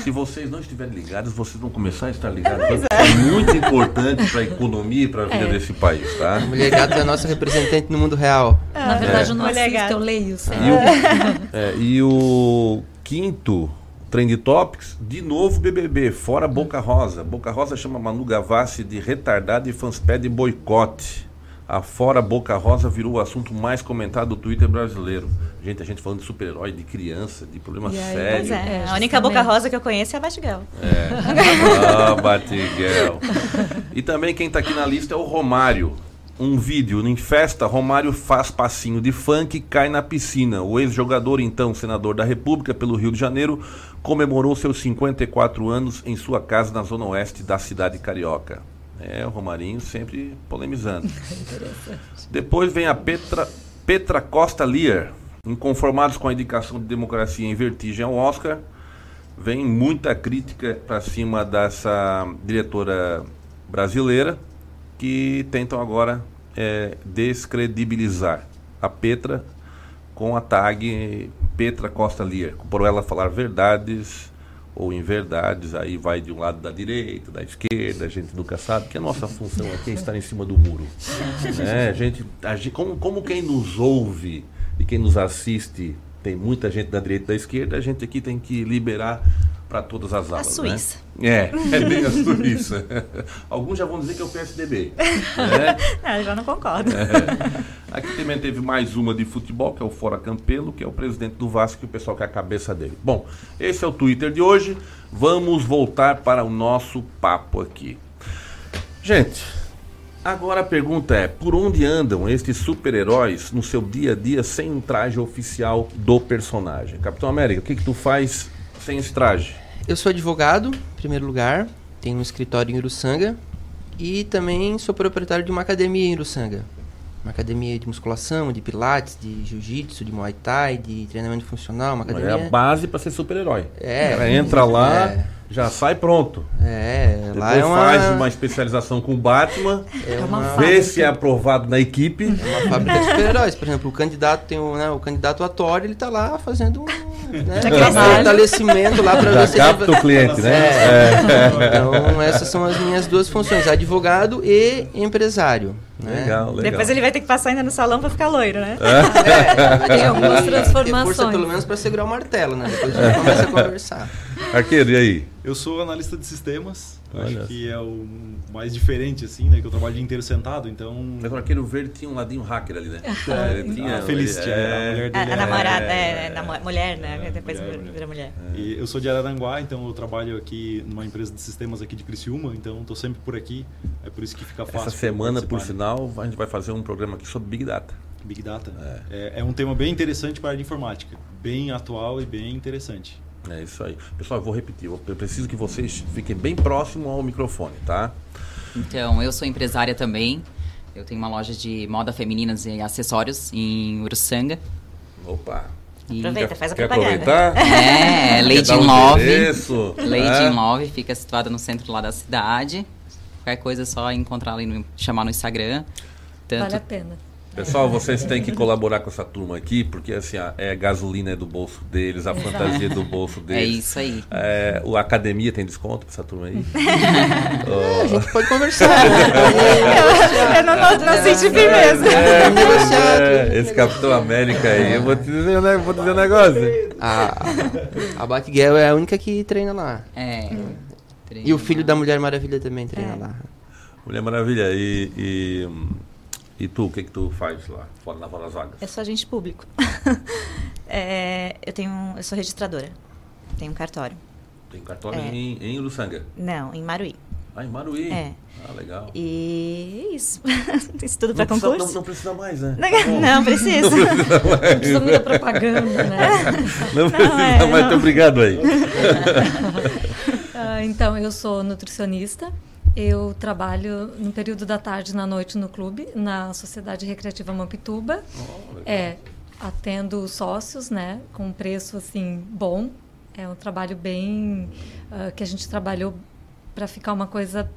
Se vocês não estiverem ligados, vocês vão começar a estar ligados. Isso é muito importante para a economia e para a vida desse país, tá? A mulher gata é a nossa representante no mundo real. Na verdade, eu não Mulher assisto, eu leio. sempre. E o, [LAUGHS] é, e o quinto Trend Topics, de novo BBB, fora Boca Rosa. Boca Rosa chama Manu Gavassi de retardada e fãs pedem boicote. A fora Boca Rosa virou o assunto mais comentado do Twitter brasileiro. Gente, a gente falando de super-herói, de criança, de problema aí, sério. Pois é. É, a única boca rosa que eu conheço é a Batgirl. [LAUGHS] Ah, Batiguel. E também quem tá aqui na lista é o Romário. Um vídeo em festa, Romário faz passinho de funk e cai na piscina. O ex-jogador, então senador da República pelo Rio de Janeiro, comemorou seus 54 anos em sua casa na zona oeste da cidade carioca. É, o Romarinho sempre polemizando. [LAUGHS] Depois vem a Petra, Petra Costa Lear. Inconformados com a indicação de democracia em vertigem ao Oscar, vem muita crítica para cima dessa diretora brasileira que tentam agora é, descredibilizar a Petra com a tag Petra Costa Lear, por ela falar verdades ou inverdades, aí vai de um lado da direita, da esquerda, a gente nunca sabe, que a nossa função aqui é estar em cima do muro. né? a gente, a gente- como, como quem nos ouve e quem nos assiste tem muita gente da direita e da esquerda, a gente aqui tem que liberar para todas as aulas. né? Suíça. É, é bem a Suíça. [LAUGHS] Alguns já vão dizer que é o PSDB. né? [LAUGHS] Ah, eu já não concordo. Aqui também teve mais uma de futebol, que é o Fora Campelo, que é o presidente do Vasco, e o pessoal quer a cabeça dele. Bom, esse é o Twitter de hoje. Vamos voltar para o nosso papo aqui. Gente, agora a pergunta é: por onde andam estes super-heróis no seu dia a dia sem um traje oficial do personagem? Capitão América, o que, que tu faz sem esse traje? Eu sou advogado, em primeiro lugar, tenho um escritório em Uruçanga e também sou proprietário de uma academia em Uruçanga. Uma academia de musculação, de pilates, de jiu-jitsu, de muay thai, de treinamento funcional, uma É a academia... base para ser super-herói. É. O cara entra lá, É. já sai pronto. É, lá Depois é uma... faz uma especialização com o Batman, É uma uma, fábrica. vê se é aprovado na equipe. uma fábrica de super-heróis. Por exemplo, o candidato tem o, né, o candidato atório, ele tá lá fazendo um né, trabalho. fortalecimento lá para ver se capta o cliente, né? É. Então, essas são as minhas duas funções, advogado e empresário. né? Legal, legal. Depois ele vai ter que passar ainda no salão pra ficar loiro, né? É, Tem algumas Ter transformações. força pelo menos para segurar o martelo, né? Depois a gente começa a conversar. [LAUGHS] Arqueiro, e aí? Eu sou analista de sistemas, Olha. acho que é o mais diferente, assim, né? Que eu trabalho o dia inteiro sentado, então... Mas o arqueiro verde tinha um ladinho hacker ali, né? [LAUGHS] É, Ele tinha- a Felicity, é, a mulher A, dele a é- namorada, é, namo- mulher, né? É, Depois mulher, vira, mulher. mulher. E eu sou de Araranguá, então eu trabalho aqui numa empresa de sistemas aqui de Criciúma, então estou sempre por aqui. É por isso que fica fácil. Essa semana, por participar. sinal, a gente vai fazer um programa aqui sobre Big Data. Big Data. É. é um tema bem interessante para a área de informática. Bem atual e bem interessante. É isso aí. Pessoal, eu vou repetir. Eu preciso que vocês fiquem bem próximo ao microfone, tá? Então, eu sou empresária também. Eu tenho uma loja de moda femininas e acessórios em Uruçanga. Opa. E- Aproveita, faz a Quer propaganda. aproveitar? [LAUGHS] É, Quer Lady dar in um Love. endereço? Lady É? in Love fica situada no centro lá da cidade. Qualquer coisa é só encontrar ali, no, chamar no Instagram. Tanto Vale a pena. Pessoal, vocês têm que colaborar com essa turma aqui, porque assim, a, é a gasolina é do bolso deles, a fantasia é do bolso [LAUGHS] é deles. isso aí. É, o academia tem desconto pra essa turma aí? [LAUGHS] A gente pode conversar. [LAUGHS] né? Eu não, não, não senti firmeza. É, é, esse Capitão América aí, eu vou te dizer, né, vou te dizer um negócio. A, a Batgirl é a única que treina lá. É. Treina e o filho lá. da Mulher Maravilha também treina é. lá. Mulher Maravilha, e, e, e tu, o que que tu faz lá, fora na das Vagas? Eu sou agente público. [LAUGHS] é, eu, tenho, eu sou registradora, tenho um cartório. Tem cartório é. em, em Uruçanga? Não, em Maruí. Ah, em Maruí? É. Ah, legal. E é isso. [LAUGHS] isso tudo para concurso? Não, não, precisa mais, né? Não, [LAUGHS] não precisa. Não precisa, não precisa muita propaganda, né? Não, não precisa é, mais, muito obrigado aí. uh, então, eu sou nutricionista. Eu trabalho no período da tarde e na noite no clube, na Sociedade Recreativa Mampituba. Oh, é, atendo sócios, né, com um preço assim bom. É um trabalho bem uh, que a gente trabalhou para ficar uma coisa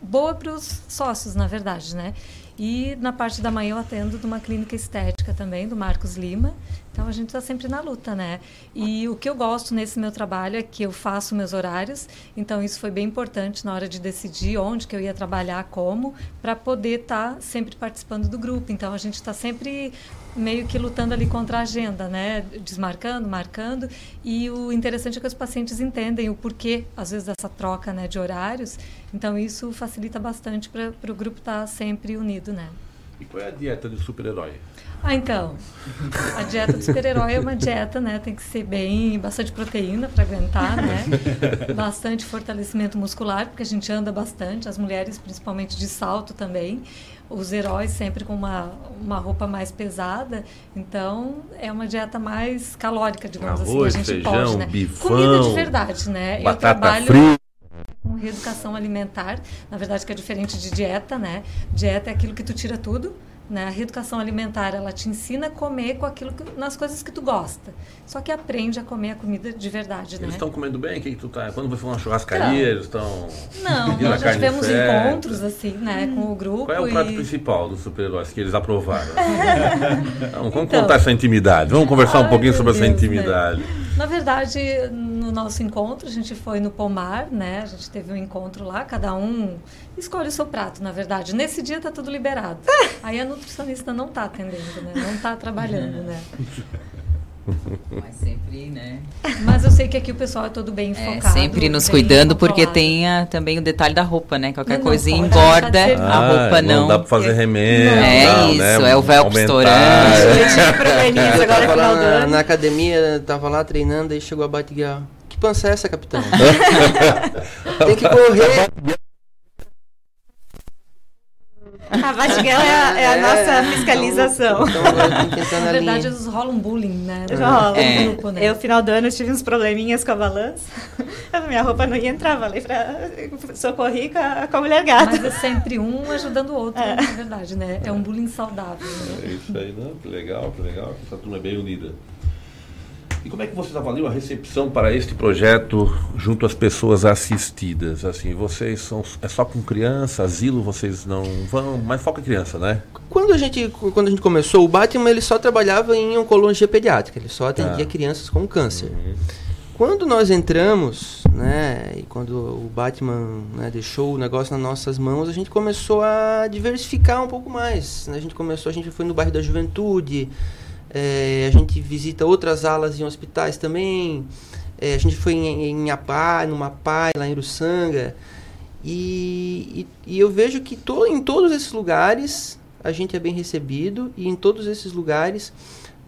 boa para os sócios, na verdade, né? E na parte da manhã eu atendo de uma clínica estética também, do Marcos Lima. Então a gente está sempre na luta, né? E o que eu gosto nesse meu trabalho é que eu faço meus horários. Então isso foi bem importante na hora de decidir onde que eu ia trabalhar, como, para poder estar tá sempre participando do grupo. Então a gente está sempre meio que lutando ali contra a agenda, né? Desmarcando, marcando. E o interessante é que os pacientes entendem o porquê, às vezes, dessa troca né, de horários. Então, isso facilita bastante para o grupo estar tá sempre unido, né? E qual é a dieta do super-herói? Ah, então. A dieta do super-herói é uma dieta, né? Tem que ser bem, bastante proteína para aguentar, né? [LAUGHS] Bastante fortalecimento muscular, porque a gente anda bastante, as mulheres principalmente de salto também os heróis sempre com uma, uma roupa mais pesada. Então, é uma dieta mais calórica, digamos Arroz, assim. A gente feijão, pode, né? Bifão, Comida de verdade, né? Eu trabalho frita. com reeducação alimentar, na verdade que é diferente de dieta, né? Dieta é aquilo que tu tira tudo né? A reeducação alimentar, ela te ensina a comer com aquilo que, nas coisas que tu gosta. Só que aprende a comer a comida de verdade, eles né? estão comendo bem? Que que tu tá? Quando você for uma churrascaria, então, eles estão Não, nós já tivemos encontros assim, né, com o grupo. Qual é o prato e... principal dos super-heróis que eles aprovaram? [LAUGHS] então, vamos contar essa intimidade. Vamos conversar ai, um pouquinho sobre Deus, essa né? intimidade. Né? Na verdade, no nosso encontro, a gente foi no Pomar, né? A gente teve um encontro lá, cada um escolhe o seu prato, na verdade. Nesse dia tá tudo liberado. [LAUGHS] Aí a nutricionista não tá atendendo, né? Não tá trabalhando, né? [LAUGHS] Mas sempre, né? Mas eu sei que aqui o pessoal é todo bem é, focado. sempre nos cuidando, porque tem a, também o detalhe da roupa, né? Qualquer não, coisinha não engorda, ah, a roupa não. Não dá pra fazer remédio. É não, isso, né? é o velcro estourando. eu tava lá na, na, academia, tava lá treinando, aí chegou a Batiguel. Que pança é essa, capitão? [LAUGHS] tem que correr. [LAUGHS] A Batiguel é, a, é a é, nossa fiscalização. Então, então, Na verdade, eles rolam bullying, né? Rola é. grupo, né? Eu, final do ano, tive uns probleminhas com a balança. [LAUGHS] Minha roupa não ia entrar, falei pra socorrer com a, com a mulher gata. Mas é sempre um ajudando o outro, é. na verdade, né? É um bullying saudável. Né? É isso aí, não? Que legal, que legal. Essa turma é bem unida. E como é que vocês avaliam a recepção para este projeto junto às pessoas assistidas? Assim, vocês são é só com criança, asilo, vocês não vão, mas foca em criança, né? Quando a gente quando a gente começou, o Batman ele só trabalhava em oncologia pediátrica, ele só atendia ah. crianças com câncer. Uhum. Quando nós entramos, né, e quando o Batman né, deixou o negócio nas nossas mãos, a gente começou a diversificar um pouco mais. Né? A gente começou, a gente foi no bairro da Juventude, é, a gente visita outras alas em hospitais também. É, a gente foi em, em Apá, no Mapai, lá em Uruçanga. E, e, e, eu vejo que to, em todos esses lugares a gente é bem recebido e em todos esses lugares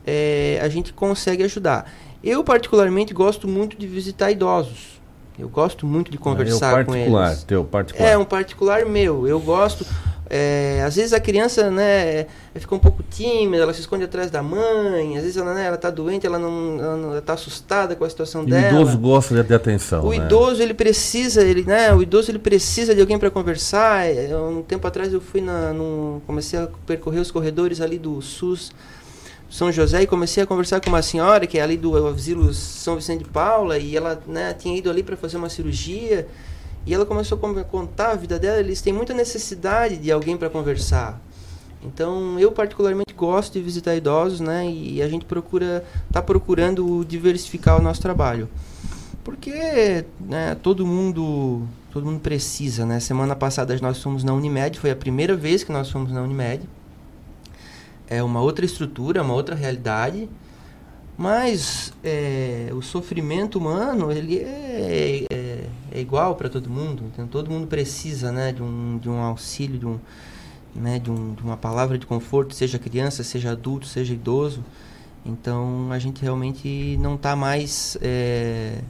é, a gente consegue ajudar. Eu, particularmente, gosto muito de visitar idosos. Eu gosto muito de conversar é com eles. Teu particular. É um particular meu. Eu gosto. É, às vezes a criança, né, fica um pouco tímida, ela se esconde atrás da mãe, às vezes ela, né, ela tá doente, ela não, ela não ela tá assustada com a situação e dela. O idoso gosta de, atenção. O né? idoso ele precisa, ele, né, o idoso ele precisa de alguém para conversar. É, um tempo atrás eu fui na, no, comecei a percorrer os corredores ali do SUS São José e comecei a conversar com uma senhora que é ali do asilo São Vicente de Paula e ela, né, tinha ido ali para fazer uma cirurgia. E ela começou a contar a vida dela, eles têm muita necessidade de alguém para conversar. Então, eu particularmente gosto de visitar idosos, né? E a gente procura tá procurando diversificar o nosso trabalho. Porque, né, todo mundo, todo mundo precisa, né? Semana passada nós fomos na Unimed, foi a primeira vez que nós fomos na Unimed. É uma outra estrutura, uma outra realidade. Mas é, o sofrimento humano, ele é, é é igual para todo mundo. Então, todo mundo precisa né, de, um, de um auxílio, de, um, né, de, um, de uma palavra de conforto, seja criança, seja adulto, seja idoso. Então, a gente realmente não está mais é,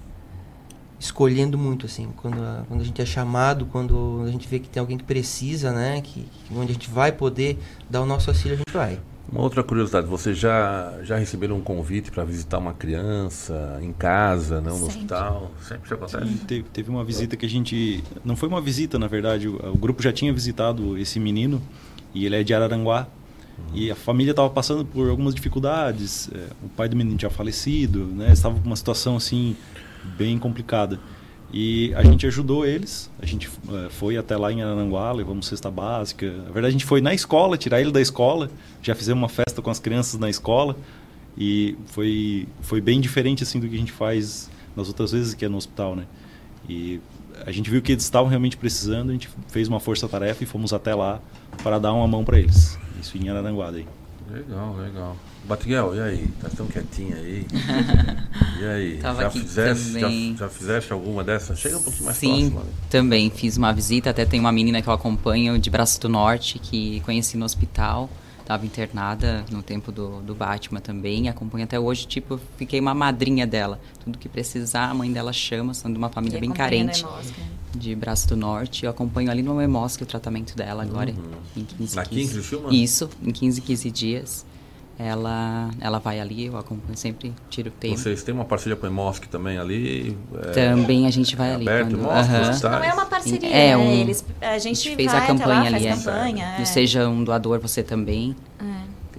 escolhendo muito, assim. Quando a, quando a gente é chamado, quando a gente vê que tem alguém que precisa, né, que, que onde a gente vai poder dar o nosso auxílio, a gente vai. Uma outra curiosidade, vocês já, já receberam um convite para visitar uma criança em casa, não no hospital? Sempre isso acontece? Sim, teve, teve, uma visita que a gente. Não foi uma visita, na verdade. O, o grupo já tinha visitado esse menino e ele é de Araranguá. Uhum. E a família estava passando por algumas dificuldades. É, o pai do menino tinha falecido, né? Estava com uma situação assim bem complicada. E a gente ajudou eles. A gente uh, foi até lá em Arananguá, levamos cesta básica. Na verdade, a gente foi na escola, tirar ele da escola. Já fizemos uma festa com as crianças na escola. E foi, foi bem diferente assim do que a gente faz nas outras vezes que é no hospital, né? E a gente viu que eles estavam realmente precisando, a gente fez uma força-tarefa e fomos até lá para dar uma mão para eles. Isso em Arananguá daí. Legal, legal. Batiguel, e aí? Tá tão quietinha aí? [LAUGHS] E aí? Tava já, aqui fizeste, também. já, já fizeste alguma dessas? Chega um pouquinho mais Sim, próximo. também fiz uma visita. Até tem uma menina que eu acompanho de Braço do Norte que conheci no hospital. Estava internada no tempo do, do Batman também. Acompanho até hoje. Tipo, fiquei uma madrinha dela. Tudo que precisar, a mãe dela chama. São de uma família E bem na carente. Né? De Braço do Norte. Eu acompanho ali no Emosc o tratamento dela agora. Uhum. Em 15, Aqui em 15 Criciúma? Isso, em 15, 15 dias. Ela, ela vai ali, eu acompanho sempre, tiro o tempo. Vocês têm uma parceria com o Emosc também ali? É, Também a gente vai é ali. aberto, quando- Emosc, Aham. hospitais? Não é uma parceria, É, né? um- Eles, a gente, fez vai a campanha lá, ali, é. campanha. Do é. Seja um doador, você também. É.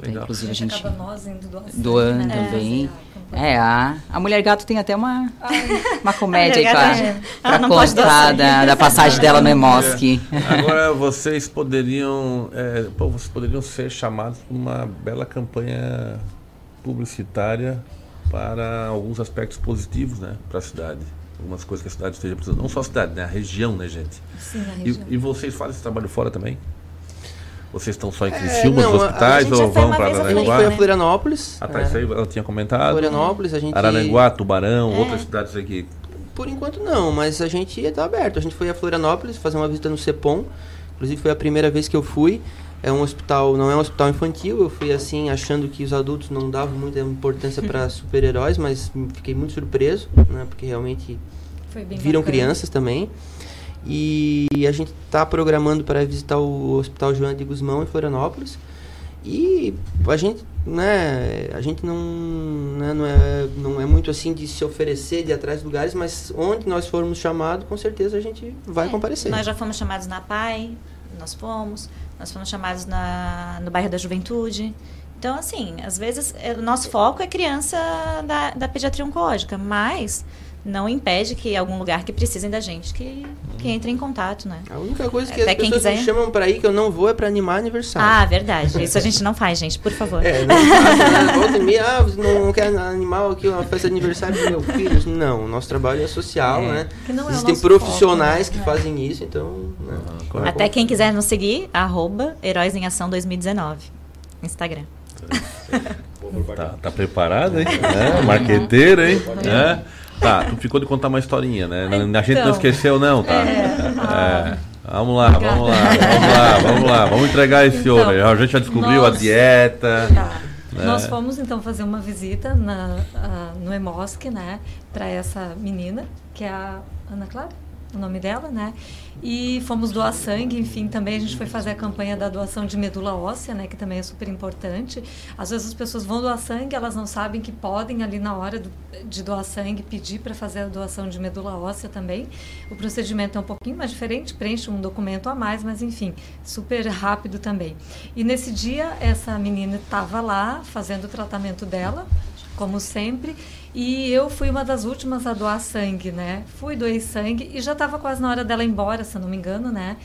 Então, inclusive a gente acaba nós indo doar sangue, doando né? também. É, a, a Mulher Gato tem até uma, uma comédia aí pra, é. pra contar da, da passagem dela no Emosc. Agora vocês poderiam, é, pô, vocês poderiam ser chamados para uma bela campanha publicitária para alguns aspectos positivos, né, para a cidade. Algumas coisas que a cidade esteja precisando. Não só a cidade, né, a região, né, gente. Sim, a E, região. e vocês fazem esse trabalho fora também? Vocês estão só em Criciúma, não, nos hospitais, ou vão para Araranguá? foi a? Florianópolis. Ah, tá, é, isso aí ela tinha comentado. Florianópolis, a gente... Araranguá, Tubarão, É. outras cidades aqui. Por enquanto não, mas a gente está aberto. A gente foi a Florianópolis fazer uma visita no CEPOM. Inclusive foi a primeira vez que eu fui. É um hospital, não é um hospital infantil. Eu fui assim achando que os adultos não davam muita importância para [LAUGHS] super-heróis, mas fiquei muito surpreso, né? Porque realmente Foi bem viram bacana. crianças também. E a gente está programando para visitar o Hospital Joana de Guzmão em Florianópolis. E a gente, né, a gente não, né, não, é, não é muito assim de se oferecer, de ir atrás de lugares, mas onde nós formos chamados, com certeza a gente vai É, comparecer. Nós já fomos chamados na PAI, nós fomos. Nós fomos chamados na, no bairro da Juventude. Então, assim, às vezes é, o nosso foco é criança da, da pediatria oncológica, mas não impede que algum lugar que precisem da gente que, que entre em contato, né? A única coisa que Até as quem pessoas me quiser. chamam para ir que eu não vou é para animar aniversário. Ah, verdade. Isso a gente não faz, gente, por favor. É, não faz, né? Volta e meia, ah, você não quer animar aqui uma festa de aniversário do meu filho? Não, o nosso trabalho é social, É. né? Que não é Existem nosso profissionais foco, né? que fazem isso, então... né? Claro. Até quem quiser nos seguir, arroba Heróis em Ação 2019. Instagram. Tá, tá preparado, hein? [LAUGHS] É, marqueteiro, hein? É. Tá, tu ficou de contar uma historinha, né? a gente não Então. esqueceu, não, tá? É. É. Vamos lá, vamos lá, vamos lá, vamos lá. Vamos entregar esse Então, ouro. A gente já descobriu nós- a dieta. Tá. né? Nós fomos então fazer uma visita na, ah, no Emosc, né, para essa menina, que é a Ana Clara, o nome dela, né? E fomos doar sangue, enfim, também a gente foi fazer a campanha da doação de medula óssea, né, que também é super importante. Às vezes as pessoas vão doar sangue, elas não sabem que podem ali na hora do- de doar sangue pedir para fazer a doação de medula óssea também. O procedimento é um pouquinho mais diferente, preenche um documento a mais, mas enfim, super rápido também. E nesse dia essa menina estava lá fazendo o tratamento dela, como sempre, e eu fui uma das últimas a doar sangue, né? Fui, doei sangue e já estava quase na hora dela ir embora, se eu não me engano, né?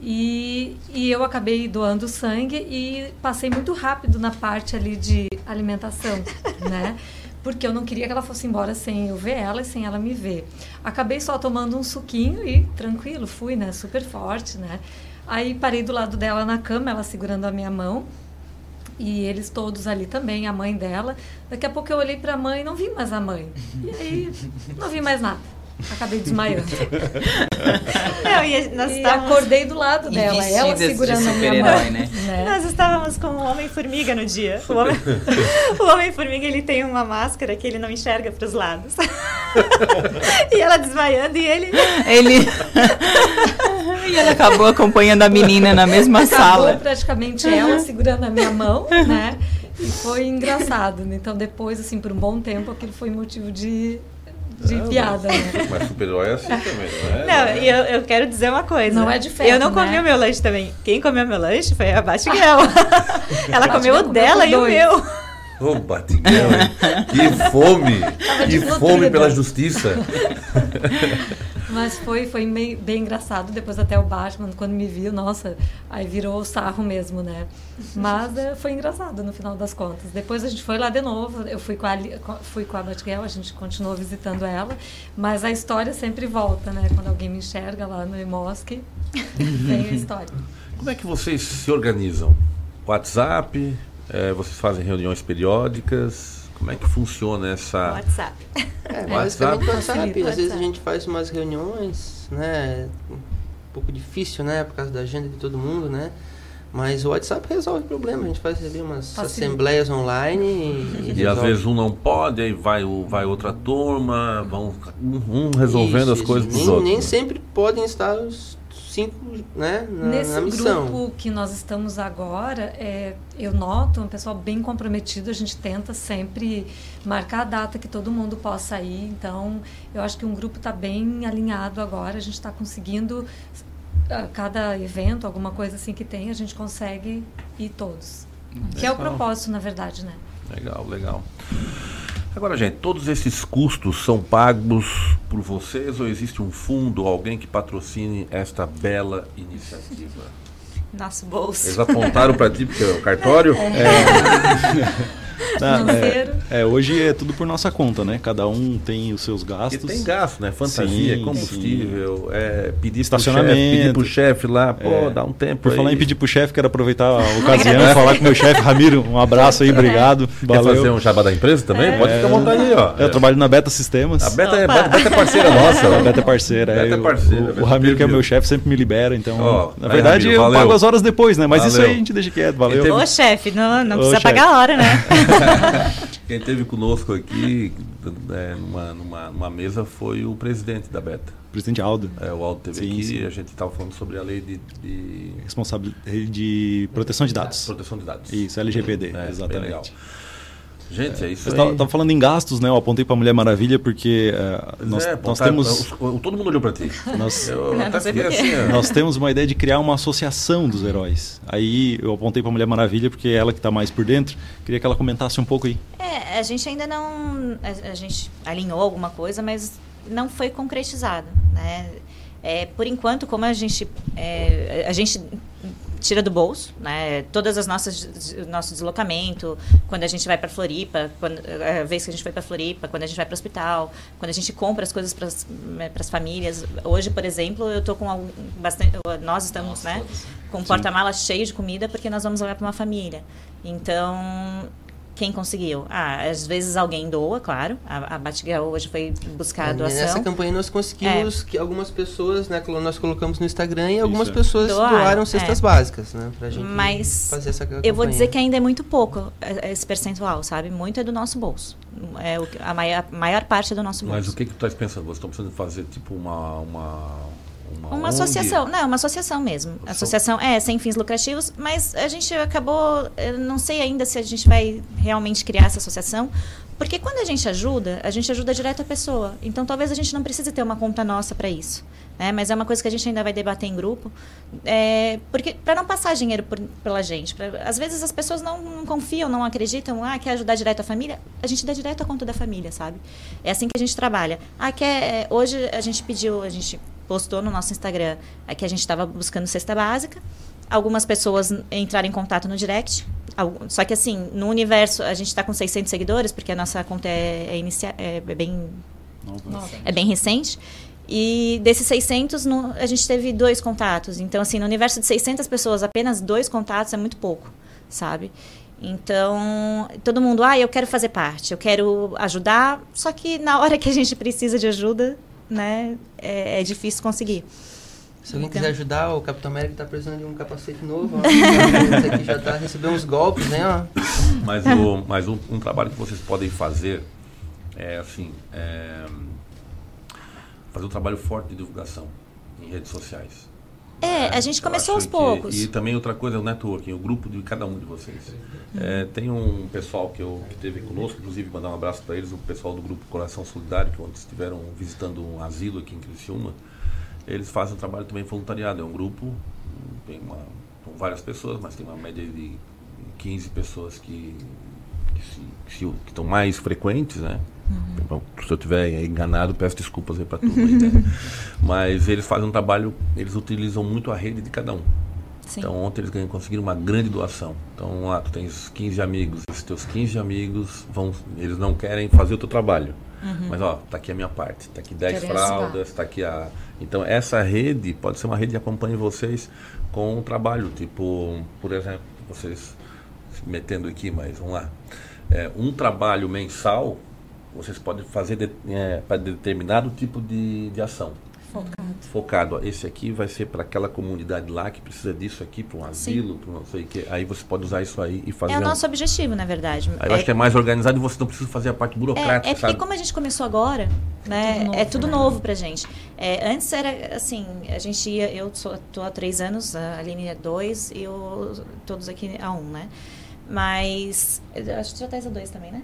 E, e eu acabei doando sangue e passei muito rápido na parte ali de alimentação, [LAUGHS] né? Porque eu não queria que ela fosse embora sem eu ver ela e sem ela me ver. Acabei só tomando um suquinho e tranquilo, fui, né? Super forte, né? Aí parei do lado dela na cama, ela segurando a minha mão. E eles todos ali também, a mãe dela. Daqui a pouco eu olhei para a mãe e não vi mais a mãe. E aí, não vi mais nada. Acabei desmaiando. [LAUGHS] Não, e nós e estávamos... acordei do lado E dela, ela segurando a minha mão. né? né? Nós estávamos com o Homem-Formiga no dia. O Homem- [LAUGHS] o Homem-Formiga, ele tem uma máscara que ele não enxerga para os lados. [LAUGHS] e ela desmaiando e ele... Ele. e ele acabou acompanhando a menina na mesma Acabou sala. praticamente ela segurando a minha mão, né? E foi engraçado. né? Então, depois, assim, por um bom tempo, aquilo foi motivo de, de piada, né? Mas super-herói é assim também, não é? Não, e eu, eu quero dizer uma coisa. Não é de ferro, Eu não comi né? o meu lanche também. Quem comeu meu lanche foi a Batiguel. [LAUGHS] Ela comeu o comeu dela por e o meu. Ô, Batiguel, hein? Que fome! Que fome pela justiça! [LAUGHS] Mas foi, foi meio, bem engraçado. Depois até o Batman, quando me viu, nossa, aí virou sarro mesmo, né? Mas eh, foi engraçado no final das contas. Depois a gente foi lá de novo. Eu fui com a, fui com a Batgirl, a gente continuou visitando ela. Mas a história sempre volta, né? Quando alguém me enxerga lá no Emosque, tem a história. Como é que vocês se organizam? WhatsApp? É, vocês fazem reuniões periódicas? Como é que funciona essa. WhatsApp. É, [LAUGHS] basicamente WhatsApp. WhatsApp. Às vezes a gente faz umas reuniões, né? Um pouco difícil, né? Por causa da agenda de todo mundo, né? Mas o WhatsApp resolve o problema. A gente faz ali umas Facilita. assembleias online e, E às vezes um não pode, aí vai, o- vai outra turma, vão um, um resolvendo Isso, as coisas dos nem, outros. Nem né? sempre podem estar os cinco, né? Na, Nesse na missão. grupo que nós estamos agora, é, eu noto um pessoal bem comprometido. A gente tenta sempre marcar a data que todo mundo possa ir. Então, eu acho que um grupo está bem alinhado agora. A gente está conseguindo, a cada evento, alguma coisa assim que tem, a gente consegue ir todos. Que é o Legal. propósito, na verdade, né? Legal, legal. Agora, gente, todos esses custos são pagos por vocês ou existe um fundo, alguém que patrocine esta bela iniciativa? Nosso bolso. Eles apontaram para ti, porque é o cartório? Tá, Financeiro. é, é, hoje é tudo por nossa conta, né? Cada um tem os seus E gastos. tem gasto, né? Fantasia, Sim, combustível, é, pedir Estacionamento. Pro pedir pro chefe lá, pô, É. dá um tempo Por aí. falar em pedir pro chefe, quero aproveitar a ocasião e falar com o meu chefe, Ramiro. Um abraço aí, obrigado. Quer Valeu. fazer um jabá da empresa também? Pode ficar à vontade aí, ó. Eu trabalho na Beta Sistemas. A Beta é. Beta é parceira [LAUGHS] nossa. A Beta é parceira. Beta é parceira, O, Beta o Ramiro, que é meu chefe, sempre me libera. Então, Ó, na aí, verdade, Ramiro, eu valeu. pago as horas depois, né? Mas isso Valeu. aí a gente deixa quieto. Valeu. Ô, chefe, não, não Ô, precisa chefe. pagar a hora, né? [LAUGHS] [LAUGHS] Quem esteve conosco aqui é, numa, numa, numa mesa foi o presidente da Beta. Presidente Aldo. É, o Aldo teve Sim, aqui sim. a gente estava falando sobre a lei de, de Responsabilidade de proteção de dados. proteção de dados. Isso, LGPD, É, exatamente. Gente, é, isso Você aí. tava, tava falando em gastos, né? Eu apontei pra Mulher Maravilha porque eh, nós, É, nós tá- temos. todo mundo olhou pra ti. Nós, Eu Não assim, nós temos uma ideia de criar uma associação dos heróis. Aí eu apontei pra Mulher Maravilha porque é ela que tá mais por dentro. Queria que ela comentasse um pouco aí. É, a gente ainda não. A, a gente alinhou alguma coisa, mas não foi concretizado. Né? É, por enquanto, como a gente. é, a gente tira do bolso, né? Todas as nossas nosso deslocamento, quando a gente vai para Floripa, quando, a vez que a gente foi para Floripa, quando a gente vai para o hospital, quando a gente compra as coisas para as famílias. Hoje, por exemplo, eu tô com algum, bastante, nós estamos, né, com um porta-malas cheio de comida porque nós vamos levar para uma família. Então, quem conseguiu? Ah, às vezes alguém doa, claro. A, a Batgirl hoje foi buscar a É, doação. Nessa campanha nós conseguimos que algumas pessoas, né, nós colocamos no Instagram e algumas é. pessoas Doaram, doaram, cestas é. básicas, né, pra gente Mas fazer essa campanha. Eu vou dizer que ainda é muito pouco é, esse percentual, sabe? Muito é do nosso bolso. É o, a maior, maior parte é do nosso bolso. Mas o que que tu estás pensando? Vocês estão precisando fazer tipo uma uma uma, Uma associação, não, uma associação mesmo. Associação é sem fins lucrativos, mas a gente acabou, eu não sei ainda se a gente vai realmente criar essa associação, porque quando a gente ajuda, a gente ajuda direto a pessoa. Então talvez a gente não precise ter uma conta nossa para isso. Né? Mas é uma coisa que a gente ainda vai debater em grupo, é, porque para não passar dinheiro por, pela gente, pra, às vezes as pessoas não, não confiam, não acreditam, ah, quer ajudar direto a família, a gente dá direto a conta da família, sabe? É assim que a gente trabalha. Ah, quer, é, hoje a gente pediu, a gente postou no nosso Instagram é que a gente estava buscando cesta básica. Algumas pessoas entraram em contato no direct. Só que assim, no universo, a gente está com 600 seguidores, porque a nossa conta é, é, inicia- é bem é bem recente. E desses 600, no- a gente teve dois contatos. Então, assim, no universo de 600 pessoas, apenas dois contatos é muito pouco, sabe? Então, todo mundo, ah, eu quero fazer parte, eu quero ajudar. Só que na hora que a gente precisa de ajuda, né, é, é difícil conseguir. Se alguém então... quiser ajudar, o Capitão América está precisando de um capacete novo. [LAUGHS] Esse aqui já está recebendo uns golpes, né? Ó. Mas, o, mas um, um, trabalho que vocês podem fazer é assim, é, fazer um trabalho forte de divulgação em redes sociais. É, a gente começou aos poucos. E também outra coisa é o networking, o grupo de cada um de vocês. É, tem um pessoal que, eu, que teve conosco, inclusive mandar um abraço para eles, o pessoal do grupo Coração Solidário, que ontem estiveram visitando um asilo aqui em Criciúma. Eles fazem um trabalho também voluntariado. É um grupo, tem uma, com várias pessoas, mas tem uma média de 15 pessoas que, que, se, que, se, que estão mais frequentes, né? Uhum. Se eu estiver enganado, peço desculpas aí para tudo. Aí, né? [LAUGHS] Mas eles fazem um trabalho, eles utilizam muito a rede de cada um. Sim. Então ontem eles conseguiram uma grande doação. Então lá tu tens 15 amigos, esses teus 15 amigos vão, eles não querem fazer o teu trabalho. Uhum. Mas ó, tá aqui a minha parte, tá aqui 10 fraldas, tá aqui a. Então essa rede pode ser uma rede que acompanhe vocês com o trabalho. Tipo, por exemplo, vocês se metendo aqui, mas vamos lá. É, um trabalho mensal vocês podem fazer de, é, para determinado tipo de, de ação. Focado. Focado. Esse aqui vai ser para aquela comunidade lá que precisa disso aqui, para um asilo, para não sei o que. Aí você pode usar isso aí e fazer. É o nosso um... objetivo, na verdade. Aí eu é... acho que é mais organizado e você não precisa fazer a parte burocrática. É, é porque sabe? como a gente começou agora, né? Tudo novo, é tudo né? novo pra gente. É, antes era assim, a gente ia, eu estou há três anos, a Aline é dois e eu, todos aqui há um, né? Mas acho que já está a dois também, né?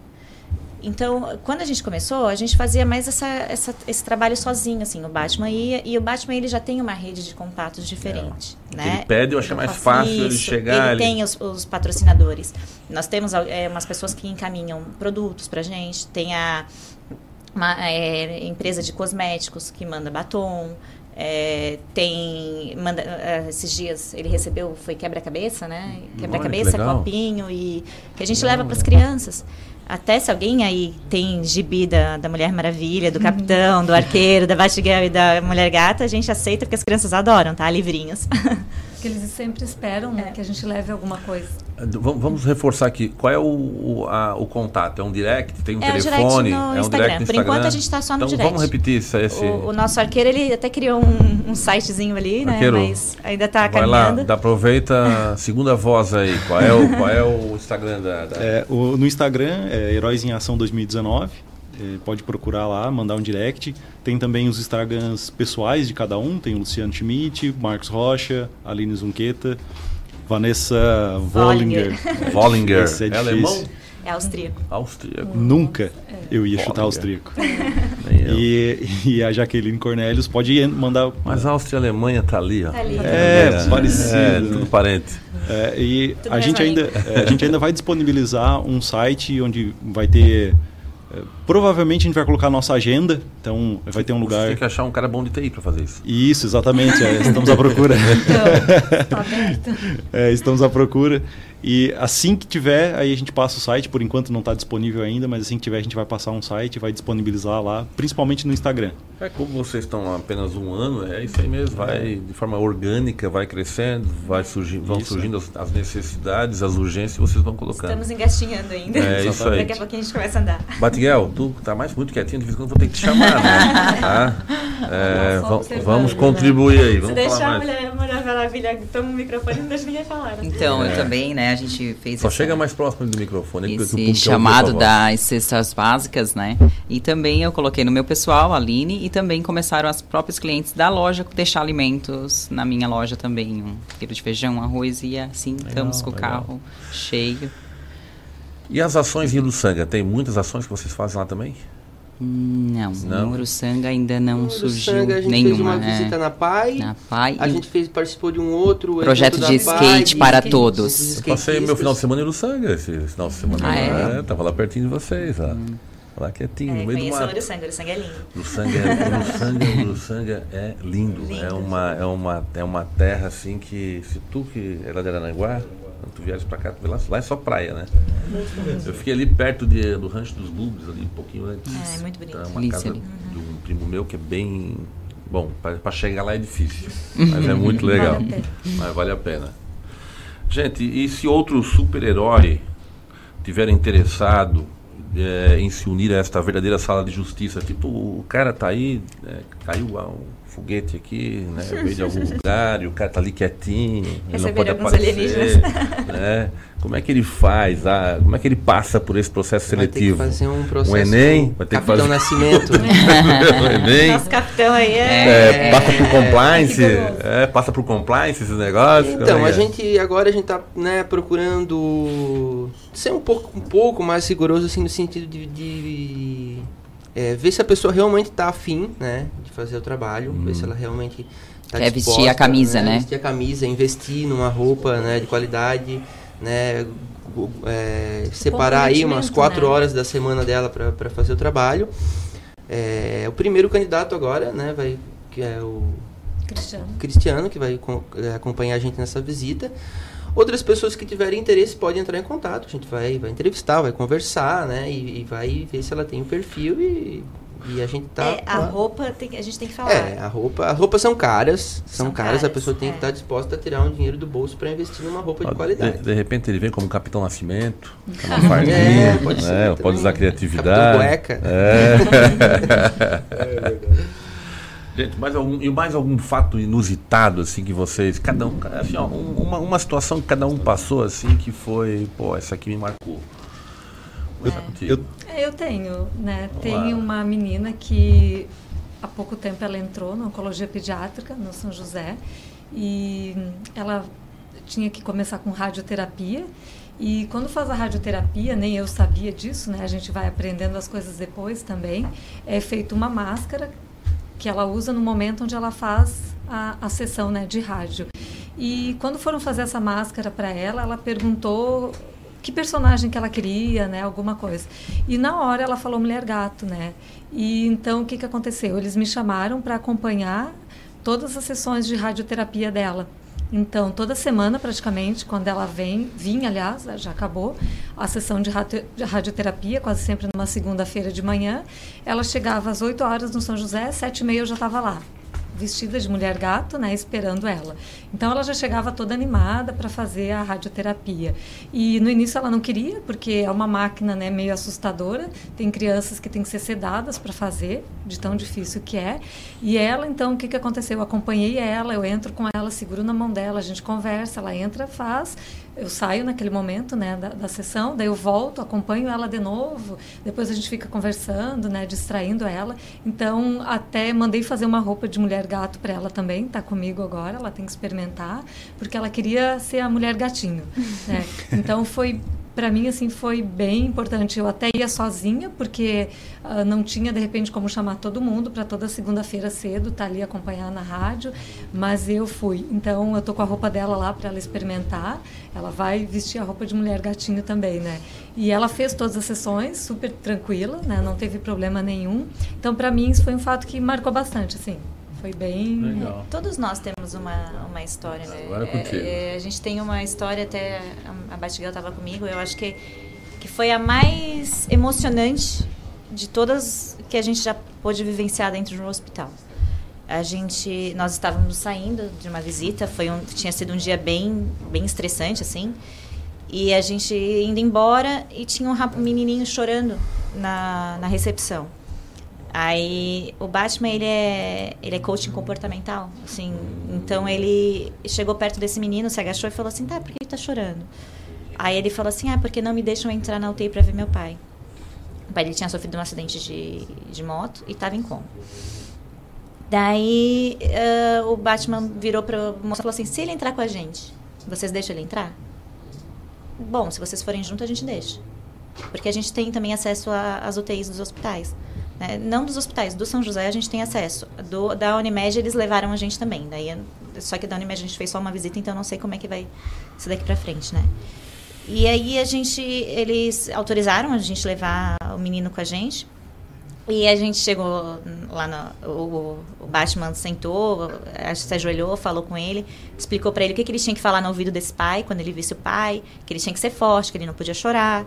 Então, quando a gente começou, a gente fazia mais essa, essa, esse trabalho sozinho, assim, o Batman ia, e o Batman ele já tem uma rede de contatos diferente, é. né? Ele pede, eu acho mais fácil isso, ele chegar. Ele tem os, os patrocinadores. Nós temos é, umas pessoas que encaminham produtos pra gente, tem a uma é, empresa de cosméticos que manda batom, é, tem manda, é, esses dias ele recebeu foi quebra-cabeça né quebra-cabeça copinho e que a gente leva para as crianças até se alguém aí tem gibi da, da Mulher Maravilha, do Capitão, do Arqueiro, da Batgirl e da Mulher Gata, a gente aceita porque as crianças adoram, tá? Livrinhos. [LAUGHS] Que eles sempre esperam né, é. que a gente leve alguma coisa. Vamos reforçar aqui. Qual é o, o, a, o contato? É um direct? Tem um é telefone? Um é um Instagram. direct no Por enquanto a gente está só no então, direct. Vamos repetir isso, esse... o, o, nosso arqueiro ele até criou um, um sitezinho ali, né? Arqueiro, mas ainda está caminhando. Vai lá, aproveita [LAUGHS] segunda voz aí. Qual é o, qual é o Instagram da... da... É, o, no Instagram é Heróis em Ação 2019. É, pode procurar lá, mandar um direct. Tem também os Instagrams pessoais de cada um. Tem o Luciano Schmidt, Marcos Rocha, Aline Zunqueta, Vanessa Vollinger. Vollinger. [LAUGHS] É, é alemão? É austríaco. Austríaco. Nunca eu ia chutar austríaco. [LAUGHS] e, e a Jaqueline Cornelius pode mandar. Mas a Áustria e a Alemanha tá ali, ó. Tá ali. É, é parecido. É, tudo parente. É, e a gente, ainda, é, a gente ainda vai disponibilizar um site onde vai ter Provavelmente a gente vai colocar a nossa agenda, então vai ter um lugar. Você tem que achar um cara bom de TI para fazer isso. Isso, exatamente. É, estamos à procura. Então, tá aberto. É, estamos à procura. E assim que tiver, aí a gente passa o site. Por enquanto não está disponível ainda, mas assim que tiver, a gente vai passar um site, vai disponibilizar lá, principalmente no Instagram. É como vocês estão há apenas um ano, é isso aí mesmo. Vai de forma orgânica, vai crescendo, vai surgir, vão isso. surgindo as, as, necessidades, as urgências, vocês vão colocando. Estamos engastinhando ainda. É isso aí. Daqui a pouquinho a gente começa a andar. Batiguel, tu tá mais muito quietinho, de vez em quando vou ter que te chamar, né? tá? [LAUGHS] É, vamos contribuir aí. Vamos Se deixar a mulher, mulher Maravilha, toma o microfone e não deixa ninguém falar. Né? Então, é. eu também, né? A gente fez. Só essa, chega mais próximo do microfone. Esse chamado das cestas básicas, né? E também eu coloquei no meu pessoal, Aline, e também começaram as próprias clientes da loja deixar alimentos na minha loja também. Um quilo de feijão, arroz e assim, legal, estamos com legal. o carro cheio. E as ações em Uruçanga? Tem muitas ações que vocês fazem lá também? Não, não. Uruçanga ainda não no surgiu a gente nenhuma. fez uma é. visita na PAI. Na PAI. A gente fez, participou de um outro projeto de skate PAI, para de, todos. Eu passei meu final de semana em Uruçanga esse final de semana. Ah, é? é? Tava lá pertinho de vocês, ó. Hum. Lá quietinho, é, no meio do mato. Uruçanga, Uruçanga é lindo. Uruçanga é, Uruçanga, Uruçanga é lindo. lindo. É, uma, é, uma, é uma terra assim que, se tu que é lá de Aranaguá, quando tu vieres pra cá, tu vê lá, lá é só praia, né? Eu fiquei ali perto de, do Rancho dos Bubes, ali um pouquinho antes. É, é muito bonito. É uma casa de um primo meu que é bem. Bom, para chegar lá é difícil, mas é muito legal. Vale mas vale a pena. Gente, e se outro super-herói tiver interessado é, em se unir a esta verdadeira sala de justiça? Tipo, o cara tá aí, é, caiu um foguete aqui, né? Veio de algum [LAUGHS] lugar e o cara tá ali quietinho, ele não pode aparecer, né? Como é que ele faz? Ah, como é que ele passa por esse processo seletivo? Vai ter que fazer um processo. Um Enem? Vai ter Capitão que fazer... Nascimento. o [LAUGHS] Enem? Nosso capitão aí é... É, passa por compliance, é, passa por compliance esses negócios. Então, é a é? gente agora a gente tá né, procurando ser um pouco, um pouco mais rigoroso assim no sentido de, de, é, ver se a pessoa realmente está afim, né, de fazer o trabalho, ver se ela realmente tá Quer vestir a camisa, né? Vestir a camisa, investir numa roupa, né, de qualidade, né, é, separar aí umas quatro né? horas da semana dela para fazer o trabalho. É, o primeiro candidato agora, né, vai que é o Cristiano. Cristiano, que vai eh, acompanhar a gente nessa visita. Outras pessoas que tiverem interesse podem entrar em contato. A gente vai, vai entrevistar, vai conversar, né? E, e vai ver se ela tem o perfil e, e a gente tá. É, a lá. roupa tem, a gente tem que falar. É, a roupa, as roupas são caras, são, São caras, a caras, pessoa tem que é. estar disposta a tirar um dinheiro do bolso para investir numa roupa de qualidade. De, de repente ele vem como Capitão Nascimento, [LAUGHS] com uma É, fardinha, pode ser né? pode usar criatividade. Capitão Cueca. É. [LAUGHS] [LAUGHS] Gente, mais algum, e mais algum fato inusitado assim que vocês, cada um, assim, ó, um- uma, uma situação que cada um passou assim que foi, pô, essa aqui me marcou. Começa contigo. Eu, É, Eu tenho, né? Tem uma menina que há pouco tempo ela entrou na oncologia pediátrica no São José e ela tinha que começar com radioterapia e quando faz a radioterapia, nem eu sabia disso, né? A gente vai aprendendo as coisas depois também. É feita uma máscara que ela usa no momento onde ela faz a, a sessão né, de rádio. E quando foram fazer essa máscara para ela, ela perguntou que personagem que ela queria, né, alguma coisa. E na hora ela falou mulher gato, né? E então o que que aconteceu? Eles me chamaram para acompanhar todas as sessões de radioterapia dela. Então, toda semana, praticamente, quando ela vem, vinha, aliás, já acabou, a sessão de radio- de radioterapia, quase sempre numa segunda-feira de manhã. Ela chegava às 8 horas no São José, sete e meia eu já estava lá, vestida de mulher gato, né, esperando ela. Então, ela já chegava toda animada para fazer a radioterapia. E no início ela não queria, porque é uma máquina né, meio assustadora. Tem crianças que têm que ser sedadas para fazer, de tão difícil que é. E ela, então, o que, que aconteceu? Eu acompanhei ela, eu entro com ela, seguro na mão dela, a gente conversa, ela entra, faz. Eu saio naquele momento né, da, da sessão, daí eu volto, acompanho ela de novo, depois a gente fica conversando, né, distraindo ela. Então, até mandei fazer uma roupa de mulher gato para ela também, está comigo agora, ela tem que experimentar, porque ela queria ser a mulher gatinho. né? [LAUGHS] Então, foi para mim assim foi bem importante. Eu até ia sozinha porque ah, não tinha de repente como chamar todo mundo para toda segunda-feira cedo estar ali acompanhar na rádio, mas eu fui. Então eu tô com a roupa dela lá para ela experimentar. Ela vai vestir a roupa de mulher gatinho também, né? E ela fez todas as sessões super tranquila, né? Não teve problema nenhum. Então para mim isso foi um fato que marcou bastante, assim. Foi bem Legal. Todos nós temos uma, uma história, né? Agora é contigo. É, é, a gente tem uma história, até a, a Batiguel estava comigo, eu acho que, que foi a mais emocionante de todas que a gente já pôde vivenciar dentro de um hospital. A gente, nós estávamos saindo de uma visita, foi um, tinha sido um dia bem, bem estressante, assim, e a gente indo embora e tinha um um menininho chorando na, na recepção. Aí o Batman ele é ele é coaching comportamental, assim. Então ele chegou perto desse menino, se agachou e falou assim: "Tá, por que ele tá chorando?" Aí ele falou assim: "Ah, porque não me deixam entrar na UTI para ver meu pai." O pai dele tinha sofrido um acidente de, de moto e estava em coma. Daí eh, o Batman virou para moço e falou assim: "Se ele entrar com a gente, vocês deixam ele entrar?" Bom, se vocês forem junto, a gente deixa. Porque a gente tem também acesso às UTIs dos hospitais. Né? Não dos hospitais, do São José a gente tem acesso. Do, da Unimed eles levaram a gente também. Daí, só que da Unimed a gente fez só uma visita, então não sei como é que vai ser daqui pra frente, né? E aí a gente, eles autorizaram a gente levar o menino com a gente. E a gente chegou lá no. O, o Batman sentou, se ajoelhou, falou com ele, explicou pra ele o que, que ele tinha que falar no ouvido desse pai quando ele visse o pai, que ele tinha que ser forte, que ele não podia chorar.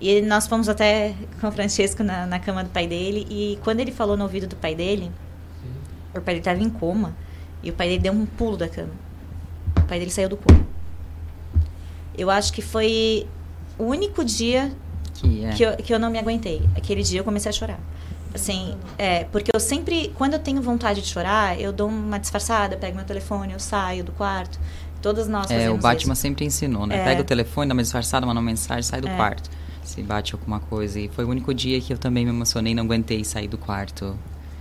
E nós fomos até com o Francesco na, na cama do pai dele. E quando ele falou no ouvido do pai dele, o pai dele estava em coma. E o pai dele deu um pulo da cama. O pai dele saiu do coma. Eu acho que foi o único dia Que, é. que, eu, que eu não me aguentei. Aquele dia eu comecei a chorar. Assim, é, porque eu sempre, quando eu tenho vontade de chorar, eu dou uma disfarçada, pego meu telefone, eu saio do quarto. Todos nós É, o Batman isso. sempre ensinou, né? É. Pega o telefone, dá uma disfarçada, manda uma mensagem, sai do É. quarto. Se bate alguma coisa. E foi o único dia que eu também me emocionei, não aguentei sair do quarto.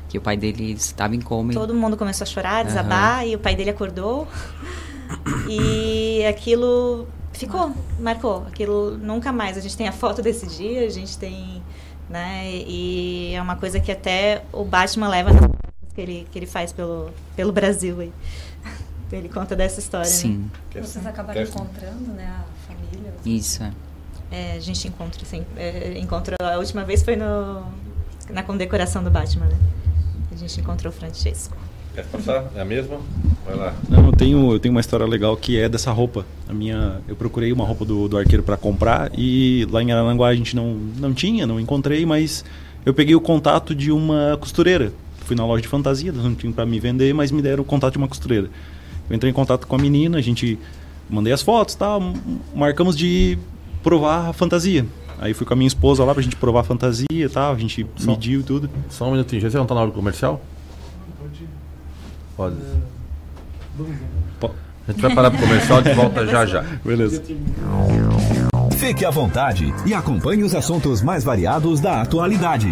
Que o pai dele estava em coma. e- Todo mundo começou a chorar, desabar, e o pai dele acordou. [COUGHS] E aquilo ficou, marcou. Aquilo nunca mais. A gente tem a foto desse dia, a gente tem. Né, e é uma coisa que até o Batman leva nas que ele, que ele faz pelo, pelo Brasil. Aí. [LAUGHS] Ele conta dessa história. Né? Sim, Vocês acabaram encontrando, né, a família. isso. é. É, a gente encontra, assim, é, encontrou. A última vez foi no, na condecoração do Batman, né? A gente encontrou o Francesco. Quer passar? É a mesma? Vai lá. Não, eu tenho, eu tenho uma história legal que é dessa roupa. A minha, eu procurei uma roupa do, do arqueiro para comprar e lá em Arananguá a gente não, não tinha, não encontrei, mas eu peguei o contato de uma costureira. Fui na loja de fantasia, eles não tinham para me vender, mas me deram o contato de uma costureira. Eu entrei em contato com a menina, a gente mandei as fotos, tal, m- marcamos de provar a fantasia. Aí fui com a minha esposa lá pra gente provar a fantasia e tal, a gente Só- mediu tudo. Só um minutinho. Já você não tá na hora do comercial? Pode. Po- A gente vai parar pro comercial e volta já já. Beleza. Fique à vontade e acompanhe os assuntos mais variados da atualidade.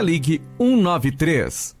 ligue 193.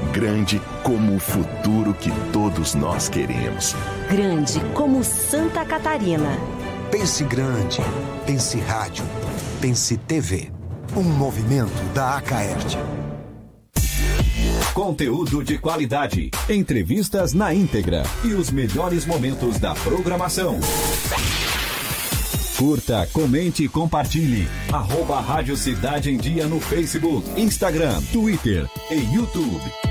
Grande como o futuro que todos nós queremos. Grande como Santa Catarina. Pense grande, pense rádio, pense TV. Um movimento da Acaerte. Conteúdo de qualidade, entrevistas na íntegra e os melhores momentos da programação. Curta, comente e compartilhe. Arroba Rádio Cidade em Dia no Facebook, Instagram, Twitter e YouTube.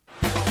Bye.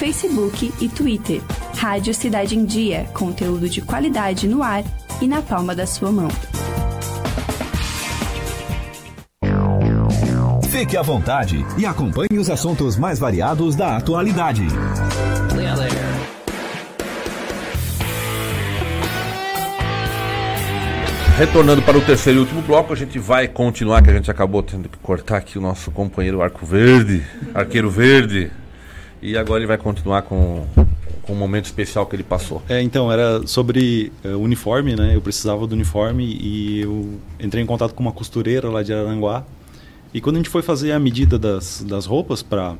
Facebook e Twitter. Rádio Cidade em Dia, conteúdo de qualidade no ar e na palma da sua mão. Fique à vontade e acompanhe os assuntos mais variados da atualidade. Retornando para o terceiro e último bloco, a gente vai continuar, que a gente acabou tendo que cortar aqui o nosso companheiro Arco Verde, Arqueiro Verde. E agora ele vai continuar com, com um momento especial que ele passou. É, então, era sobre uh, uniforme, né? Eu precisava do uniforme e eu entrei em contato com uma costureira lá de Aranguá. E quando a gente foi fazer a medida das, das roupas para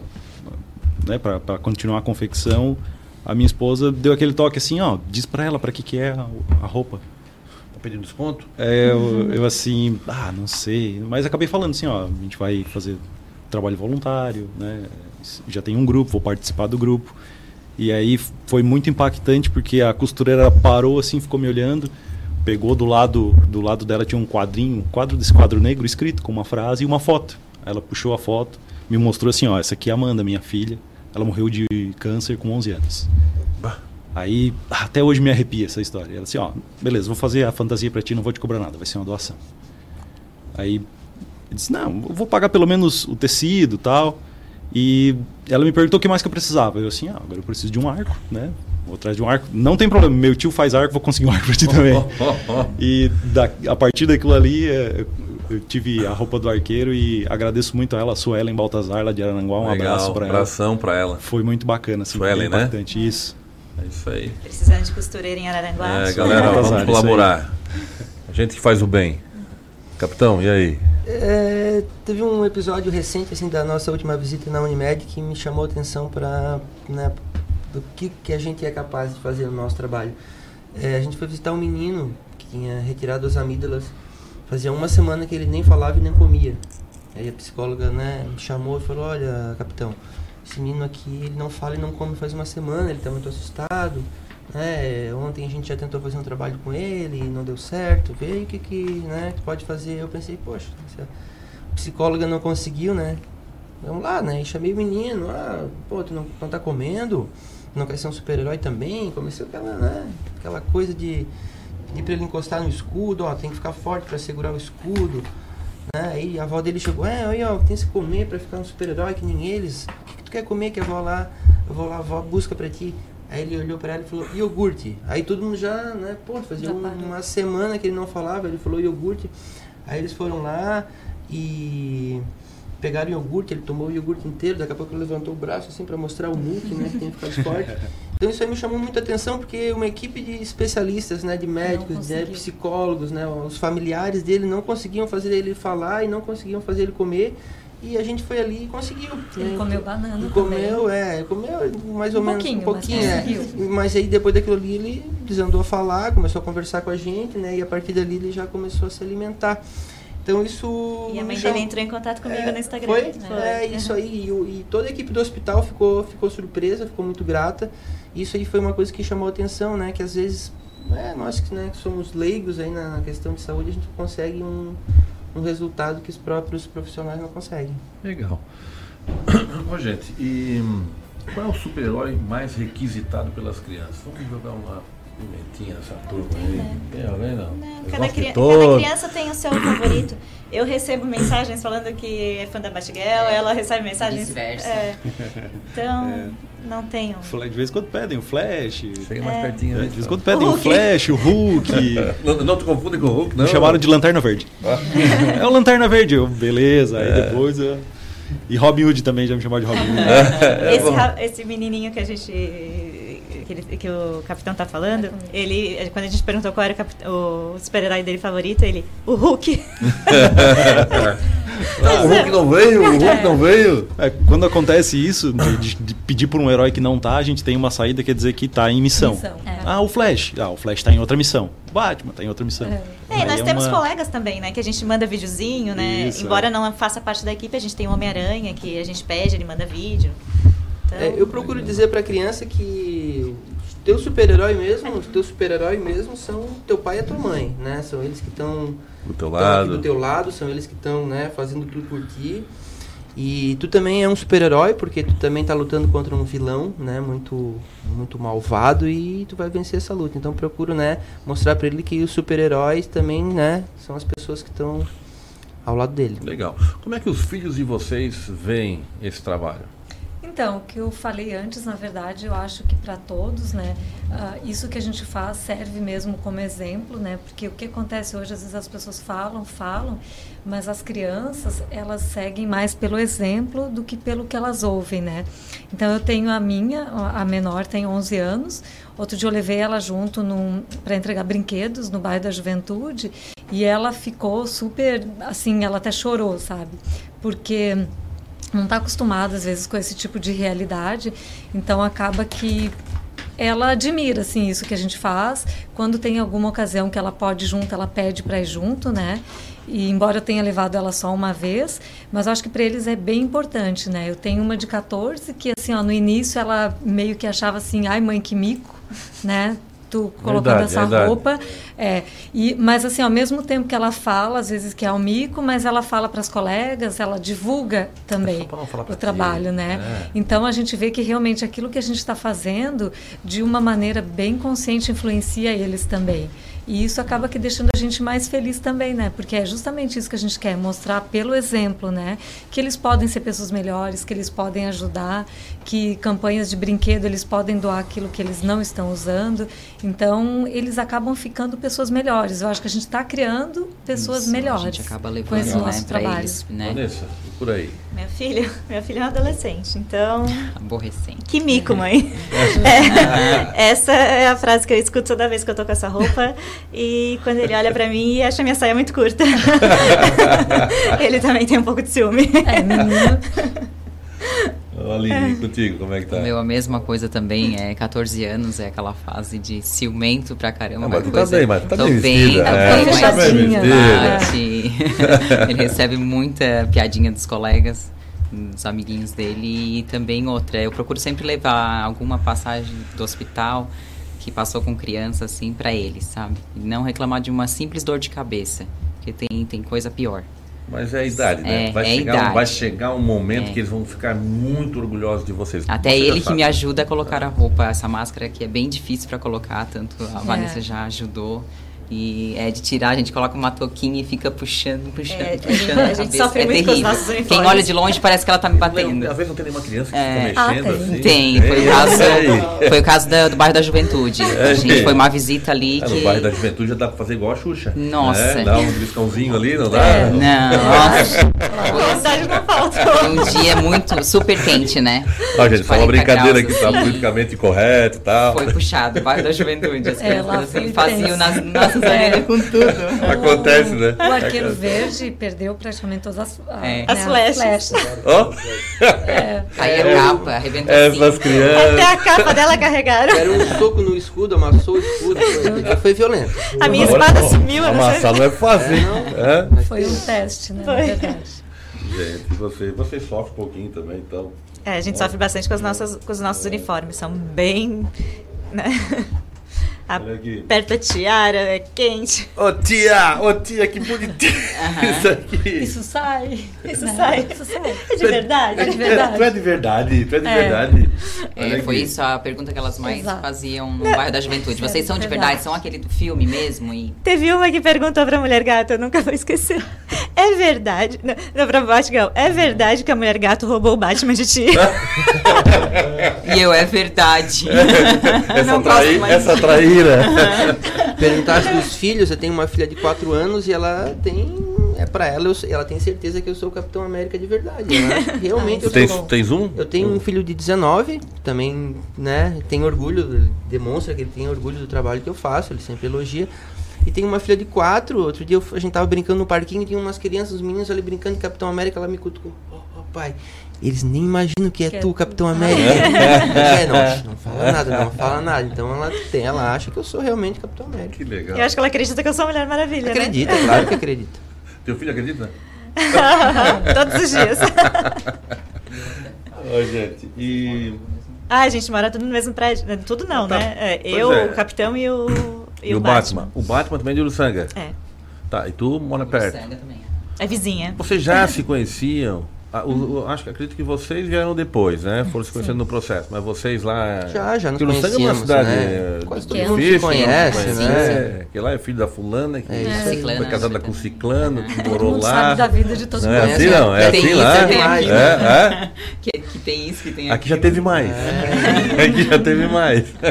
né, para continuar a confecção, a minha esposa deu aquele toque assim, ó, diz para ela para que que é a, a roupa. Tá pedindo desconto? É, eu, eu, assim, ah, não sei, mas acabei falando assim, ó, a gente vai fazer trabalho voluntário, né? Já tem um grupo, vou participar do grupo. E aí foi muito impactante porque a costureira parou assim, ficou me olhando, pegou do lado do lado dela tinha um quadrinho, um quadro desse quadro negro escrito com uma frase e uma foto. Ela puxou a foto, me mostrou assim, ó, essa aqui é a Amanda, minha filha. Ela morreu de câncer com 11 anos. Bah. Aí, até hoje me arrepia essa história. Ela disse, ó, beleza, vou fazer a fantasia para ti, não vou te cobrar nada, vai ser uma doação. Aí, eu disse, não, eu vou pagar pelo menos o tecido tal. E ela me perguntou o que mais que eu precisava. Eu assim, ah, agora eu preciso de um arco, né? Vou atrás de um arco. Não tem problema, meu tio faz arco, vou conseguir um arco para ti também. [LAUGHS] e da, a partir daquilo ali, é, eu tive a roupa do arqueiro e agradeço muito a ela, a Suelen Baltazar, lá de Arananguá. Um Legal, abraço para ela. abração para ela. Foi muito bacana, assim, Suelen, né? impactante. Isso. É isso aí. Precisando de costureira em Araranguá. É, galera, vamos colaborar. A gente que faz o bem. Capitão, e aí? É, teve um episódio recente assim da nossa última visita na Unimed que me chamou a atenção para né, do que, que a gente é capaz de fazer no nosso trabalho. É, a gente foi visitar um menino que tinha retirado as amígdalas. Fazia uma semana que ele nem falava e nem comia. Aí a psicóloga né, me chamou e falou: Olha, capitão, esse menino aqui ele não fala e não come faz uma semana, ele está muito assustado. É, ontem a gente já tentou fazer um trabalho com ele não deu certo. Aí o que, que, né, que pode fazer. Eu pensei, poxa, se a psicóloga não conseguiu, né? Vamos lá, né? E chamei o menino, ah, pô, tu não, não tá comendo? Não quer ser um super-herói também? Comecei aquela, né? Aquela coisa de pedir pra ele encostar no escudo, ó, tem que ficar forte para segurar o escudo. Né? Aí a avó dele chegou, é, aí ó, tem que comer para ficar um super-herói que nem eles. O que, que, tu quer comer que a avó lá, eu vou lá, a avó busca para ti. Aí ele olhou para ela e falou, iogurte. Aí todo mundo já, né, pô, fazia uma, uma semana que ele não falava, ele falou iogurte. Aí eles foram lá e pegaram o iogurte, ele tomou o iogurte inteiro, daqui a pouco ele levantou o braço assim para mostrar o muque, né, que tinha ficado forte. [LAUGHS] Então isso aí me chamou muita atenção porque uma equipe de especialistas, né, de médicos, de psicólogos, né, os familiares dele não conseguiam fazer ele falar e não conseguiam fazer ele comer. E a gente foi ali e conseguiu. Ele né? comeu banana E comeu, também. é, comeu mais ou Um menos pouquinho, um pouquinho, mas é. Mas aí depois daquilo ali ele desandou a falar, começou a conversar com a gente, né? E a partir dali ele já começou a se alimentar. Então isso. E a mãe dele entrou em contato comigo É, no Instagram. Foi? Foi. É, isso aí. E, e toda a equipe do hospital ficou, ficou surpresa, ficou muito grata. Isso aí foi uma coisa que chamou a atenção, né? Que às vezes, é, nós que, né, que somos leigos aí na, na questão de saúde, a gente consegue um, um resultado que os próprios profissionais não conseguem. Legal. [COUGHS] Ô, gente, e qual é o super-herói mais requisitado pelas crianças? Vamos jogar uma Pimentinha, essa turma aí. Tem alguém não? Não, Eu cada, cri- cada criança tem o seu favorito. Eu recebo mensagens falando que é fã da Batgirl, ela recebe mensagens. Vice-versa. É, [LAUGHS] então, É. não tenho. De vez em quando pedem o Flash. Chega mais É. pertinho. É, aí, de vez em quando pedem O o. Flash, o Hulk. [LAUGHS] Não, não te confunde com o Hulk, não. Me chamaram de Lanterna Verde. é o Lanterna Verde. Eu, beleza. Aí É. depois... eu- E Robin Hood também, já me chamaram de Robin Hood. É, [LAUGHS] Esse, ra- esse menininho que a gente. Que, ele- que o capitão tá falando, ele. Quando a gente perguntou qual era o, o super-herói dele favorito, ele. O Hulk. [LAUGHS] Ah, o Hulk não veio, o Hulk não veio. É, quando acontece isso, de, de- pedir por um herói que não tá, a gente tem uma saída, quer dizer que tá em missão. Missão. É. Ah, o Flash. Ah, o Flash tá em outra missão. O Batman tá em outra missão. É, e Aí nós é temos uma- colegas também, né? Que a gente manda videozinho, né? Isso, Embora é. não faça parte da equipe, a gente tem o Homem-Aranha, que a gente pede, ele manda vídeo. Então, É, eu procuro dizer pra criança que teu super-herói mesmo, os teu super-herói mesmo são teu pai e a tua mãe, né? São eles que estão Do teu lado. do teu lado, são eles que estão, né, fazendo tudo por ti. E tu também é um super-herói porque tu também tá lutando contra um vilão, né, muito muito malvado e tu vai vencer essa luta. Então procuro, né, mostrar pra ele que os super-heróis também, né, são as pessoas que estão ao lado dele. Legal. Como é que os filhos de vocês veem esse trabalho? Então, o que eu falei antes, na verdade, eu acho que para todos, né, ah, isso que a gente faz serve mesmo como exemplo, né, porque o que acontece hoje, às vezes as pessoas falam, falam, mas as crianças, elas seguem mais pelo exemplo do que pelo que elas ouvem, né. Então, eu tenho a minha, a menor tem 11 anos, outro dia eu levei ela junto para entregar brinquedos no bairro da Juventude e ela ficou super, assim, ela até chorou, sabe, porque não está acostumada às vezes com esse tipo de realidade, então acaba que ela admira assim isso que a gente faz. Quando tem alguma ocasião que ela pode ir junto, ela pede para ir junto, né? E embora eu tenha levado ela só uma vez, mas acho que para eles é bem importante, né? Eu tenho uma de 14 que assim, ó, no início ela meio que achava assim, ai mãe que mico, né? Tu colocando Verdade, essa verdade. roupa é, e, mas assim, ao mesmo tempo que ela fala, às vezes que é o mico, mas ela fala para as colegas, ela divulga também pra o ti. trabalho, né? É. Então a gente vê que realmente aquilo que a gente está fazendo, de uma maneira bem consciente, influencia eles também. E isso acaba que deixando a gente mais feliz também, né? Porque é justamente isso que a gente quer, mostrar pelo exemplo, né? Que eles podem ser pessoas melhores, que eles podem ajudar, que campanhas de brinquedo eles podem doar aquilo que eles não estão usando. Então, eles acabam ficando pessoas melhores. Eu acho que a gente está criando pessoas Isso, melhores A gente acaba com levando, esse né, nosso trabalho. eles, né? Vanessa, por aí. Meu filho, meu filho é um adolescente, então. Aborrecente. Que mico, mãe. [LAUGHS] É, essa é a frase que eu escuto toda vez que eu tô com essa roupa. E quando ele olha pra mim e acha minha saia muito curta. [LAUGHS] ele também tem um pouco de ciúme. É, menino. Aline, contigo, como é que tá? O meu, a mesma coisa também, é 14 anos, é aquela fase de ciumento pra caramba. Ah, mas uma tu tá coisa- bem, mas tu tá Tô bem bem, vestida, tá é, bem, tá mas bem vestida. bate. [LAUGHS] Ele recebe muita piadinha dos colegas, dos amiguinhos dele, e também outra, eu procuro sempre levar alguma passagem do hospital que passou com criança, assim, pra eles, sabe? E não reclamar de uma simples dor de cabeça, porque tem, tem coisa pior. Mas é a idade, né? É, vai, é chegar, um- idade. vai chegar um momento É. que eles vão ficar muito orgulhosos de vocês. Até Você ele que me ajuda a colocar a roupa, essa máscara que é bem difícil para colocar, tanto a É. Vanessa já ajudou. E é de tirar, a gente coloca uma touquinha e fica puxando, puxando, É, a gente- puxando. a gente cabeça. sofre é muito com terrível. nossos uniformes. Quem olha de longe parece que ela tá me batendo. Às vezes não tem nenhuma criança que É. fica Ah, mexendo tem. assim. Tem, foi o caso, foi o caso da- do bairro da Juventude. A gente foi uma visita ali É, que. No bairro da juventude já dá pra fazer igual a Xuxa. Nossa. É, dá um biscãozinho ali, não dá? É, não, nossa. [LAUGHS] Vontade não faltou. Um dia muito super quente, né? Ó, gente, só uma 40 brincadeira graus, aqui, tá assim. politicamente correto e tal. Foi puxado, bairro da juventude. As É, crianças assim, foi faziam nas nossas orelhas com tudo. Acontece, né? O arqueiro verde perdeu praticamente todas as, a- É. né, As flechas. Ó, É, Aí a capa, arrebentou essas assim. Até crianças. a capa dela carregaram. Era um soco no escudo, amassou o escudo, foi, foi violento. A minha Agora, espada sumiu. Amassar não é fácil? É? foi um teste, né? Na Foi. verdade. Gente, você, você sofre um pouquinho também, então. É, a gente sofre bastante com os nossos, com os nossos uniformes, são bem. Né? Aperta a tiara, é quente. Ô tia, ô tia, que bonitinho. Isso aqui. Isso sai. Isso Não, sai. Isso sai. É de verdade. É de verdade. Tu é de verdade, tu é de É. verdade. É, foi aqui. isso a pergunta que elas mais Exato. faziam no Não. bairro da Juventude. Vocês são de Verdade. São aquele do filme mesmo? E Teve uma que perguntou pra mulher gato, eu nunca vou esquecer. É verdade. Não, não pra Batgirl. É verdade que a mulher gato roubou o Batman de ti? [LAUGHS] E eu, é verdade. [LAUGHS] Essa, mais essa traíra. [LAUGHS] Perguntasse dos filhos, eu tenho uma filha de 4 anos e ela tem. É pra ela, eu, ela tem certeza que eu sou o Capitão América de verdade. Ela [LAUGHS] que realmente eu tens, sou. tens um? Eu tenho um filho de 19, também, né, tem orgulho, demonstra que ele tem orgulho do trabalho que eu faço, ele sempre elogia. E tem uma filha de 4, outro dia eu- a gente tava brincando no parquinho, tinha umas crianças, os meninos ali brincando de Capitão América, ela me cutucou, ó ó, pai, eles nem imaginam que é Que é tu, tu. Capitão América. [LAUGHS] é, não, não fala nada, não fala nada. Então ela tem, ela acha que eu sou realmente Capitão América. Que legal. Eu acho que ela acredita que eu sou a Mulher Maravilha, né? Acredita, claro que acredita. [LAUGHS] Teu filho acredita? [LAUGHS] Todos os dias. Ô, gente, e. Ah, a gente mora tudo no mesmo prédio. Tudo não, Tá. né? É, eu, é. o capitão e o, e E o o Batman? O Batman também é de Uruçanga? É. Tá, e tu mora perto? É vizinha. Vocês já se conheciam? Ah, o- o- acho que acredito que vocês vieram depois, né? Foram se conhecendo no processo. Mas vocês lá. Já, já nos Uruçanga é uma cidade. né? eh, Quase todo mundo se conhece, conhece, né? Que lá é filho da fulana, que É isso foi aí. casada com ciclano, que morou lá. sabe da vida de todo Não é assim não, é Tem assim isso, lá. tem aquilo. É, é. [LAUGHS] Que, que tem isso, que tem Aqui já teve mais. É. [LAUGHS] Aqui já teve mais. [LAUGHS]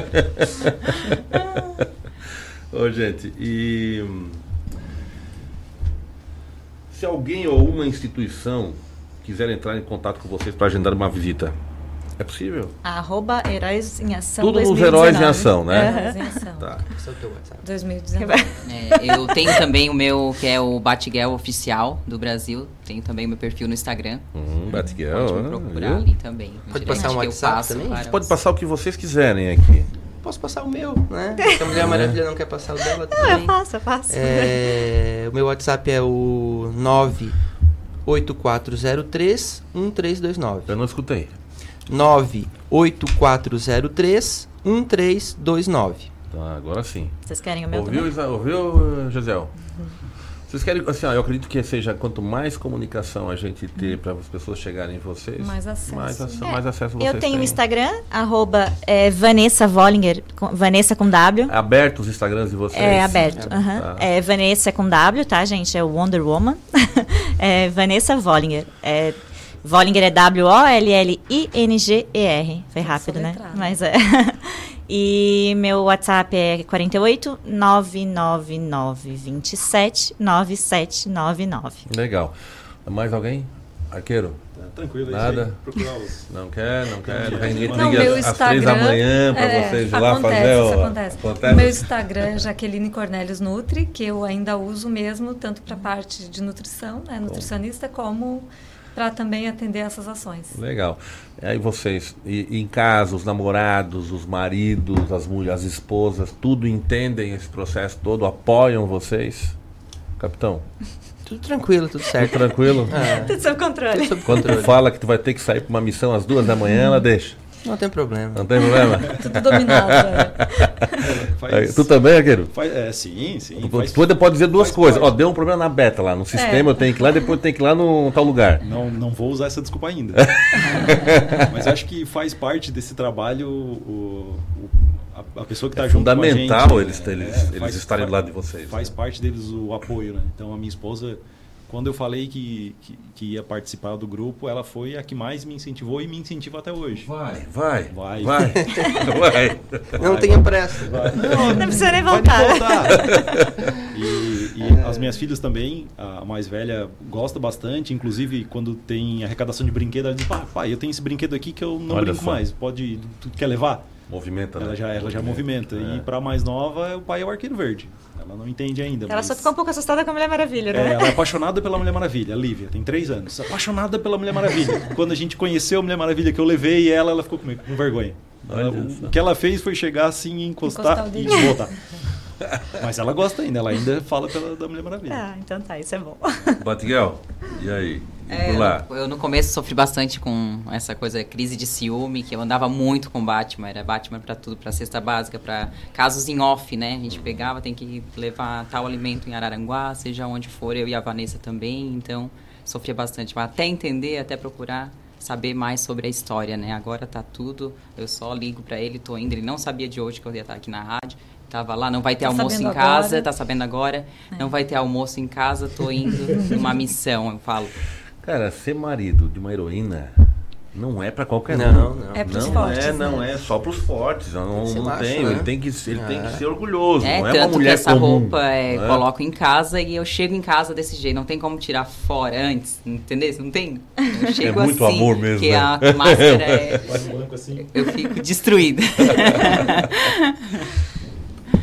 Ô, gente, e. Se alguém ou uma instituição quiser entrar em contato com vocês para agendar uma visita, é possível? Arroba Heróis em Ação Tudo nos 2019. Heróis em Ação, né? Heróis em Ação. Tá. Esse é o teu WhatsApp. 2019. É, eu tenho também o meu, que é o Batgirl oficial do Brasil. Tenho também o meu perfil no Instagram. Hum, Batgirl, Pode me ah, procurar viu? ali também. Pode passar um WhatsApp passo também? Pode os- passar o que vocês quiserem aqui. Posso passar o meu, né? [LAUGHS] Se a Mulher Maravilha não quer passar o dela Não, eu também. faço, eu faço. É, o meu WhatsApp é o 98403-1329. Eu não escutei. 98403-1329. Tá, agora sim. Vocês querem o meu Ouviu, também? Isa- ouviu, Gisele? Vocês querem, assim, ó, eu acredito que seja quanto mais comunicação a gente ter para as pessoas chegarem em vocês, Mais acesso. mais, É, mais acesso vocês Eu tenho o. Instagram, arroba é, Vanessa Vollinger, com- Vanessa com W. Aberto os Instagrams de vocês? É aberto. aham. Tá. É Vanessa com W, tá, gente? É o Wonder Woman. [LAUGHS] é Vanessa Vollinger. É, Vollinger é W-O-L-L-I-N-G-E-R. Foi rápido, né? soletrado. Mas é. E meu WhatsApp é 48 999 27 9799. Legal. Mais alguém? Arqueiro? Tá tranquilo, Nada? [LAUGHS] Não quer, não quer, não quer ninguém Não, liga meu às, às três da Instagram- manhã para é, vocês ir lá acontece, fazer isso o... acontece. acontece? O meu Instagram é Jaqueline Cornelius Nutri, que eu ainda uso mesmo, tanto para a parte de nutrição, né, nutricionista, como para também atender essas ações. Legal. Aí vocês, e, em casa, os namorados, os maridos, as mulheres, as esposas, tudo entendem esse processo todo, apoiam vocês? Capitão, [LAUGHS] Tudo tranquilo, tudo certo. tudo tranquilo? É, Tudo sob controle. tudo sob Quando tu controle. fala que tu vai ter que sair para uma missão às duas da manhã, ela deixa. Não tem problema. Não tem problema? [LAUGHS] Tudo dominado. né? Faz- tu também, Arqueiro? Faz, é, sim, sim. Tu, faz- tu pode dizer duas faz coisas. Ó, deu um problema na beta lá, no sistema É. eu tenho que ir lá, depois eu tenho que ir lá no tal lugar. Não, não vou usar essa desculpa ainda. [LAUGHS] Mas acho que faz parte desse trabalho o, o- a, a pessoa que está É junto com a gente. fundamental eles- né? eles- eles estarem do lado de vocês, Faz né? parte deles o apoio, né? Então a minha esposa, quando eu falei que, que, que ia participar do grupo, ela foi a que mais me incentivou e me incentiva até hoje. Vai, vai, Vai. vai, [LAUGHS] vai. Não tenha pressa. Não precisa nem voltar. voltar. [LAUGHS] E, e as minhas filhas também, a mais velha gosta bastante, inclusive quando tem arrecadação de brinquedo, ela diz, "Pá, pai, eu tenho esse brinquedo aqui que eu não Olha brinco só. mais, pode, tu quer levar? Movimenta, né? Ela já, ela já movimenta. É. E para mais nova, o pai é o arqueiro verde. Ela não entende ainda. Ela mas... só ficou um pouco assustada com a Mulher Maravilha, É, né? ela é apaixonada pela Mulher Maravilha, a Lívia, tem três anos. Apaixonada pela Mulher Maravilha. [LAUGHS] Quando a gente conheceu a Mulher Maravilha, que eu levei ela, ela ficou comigo, com vergonha. Ela- o que ela fez foi chegar assim, encostar, Encostar o e voltar. [LAUGHS] [LAUGHS] Mas ela gosta ainda, ela ainda fala pela da Mulher Maravilha. Ah, então tá, isso é bom. [LAUGHS] Batiguel, e aí? É, eu, eu, no começo sofri bastante com essa coisa, crise de ciúme, que eu andava muito com Batman, era Batman para tudo, para cesta básica, para casos em off, né? A gente pegava, tem que levar tal alimento em Araranguá, seja onde for, eu e a Vanessa também, então sofria bastante, mas até entender, até procurar saber mais sobre a história, né? Agora tá tudo, eu só ligo para ele, tô indo, ele não sabia de hoje que eu ia estar aqui na rádio. Tava lá, não vai ter tá almoço em casa, agora. tá sabendo agora. É. Não vai ter almoço em casa, tô indo [LAUGHS] numa missão, eu falo. Cara, ser marido de uma heroína não é para qualquer não, um. Não, não. É pros não fortes, é, né? não é só para os fortes. Não, tem, não tem. Né? Ele tem que, ele tem que ah. ser orgulhoso. É, não é tanto uma mulher que essa comum, roupa é, né? coloco em casa e eu chego em casa desse jeito. Não tem como tirar fora antes, entendeu? Não tem. Eu é chego é muito assim, amor mesmo. Que né? a máscara [LAUGHS] é. eu fico destruída. [LAUGHS]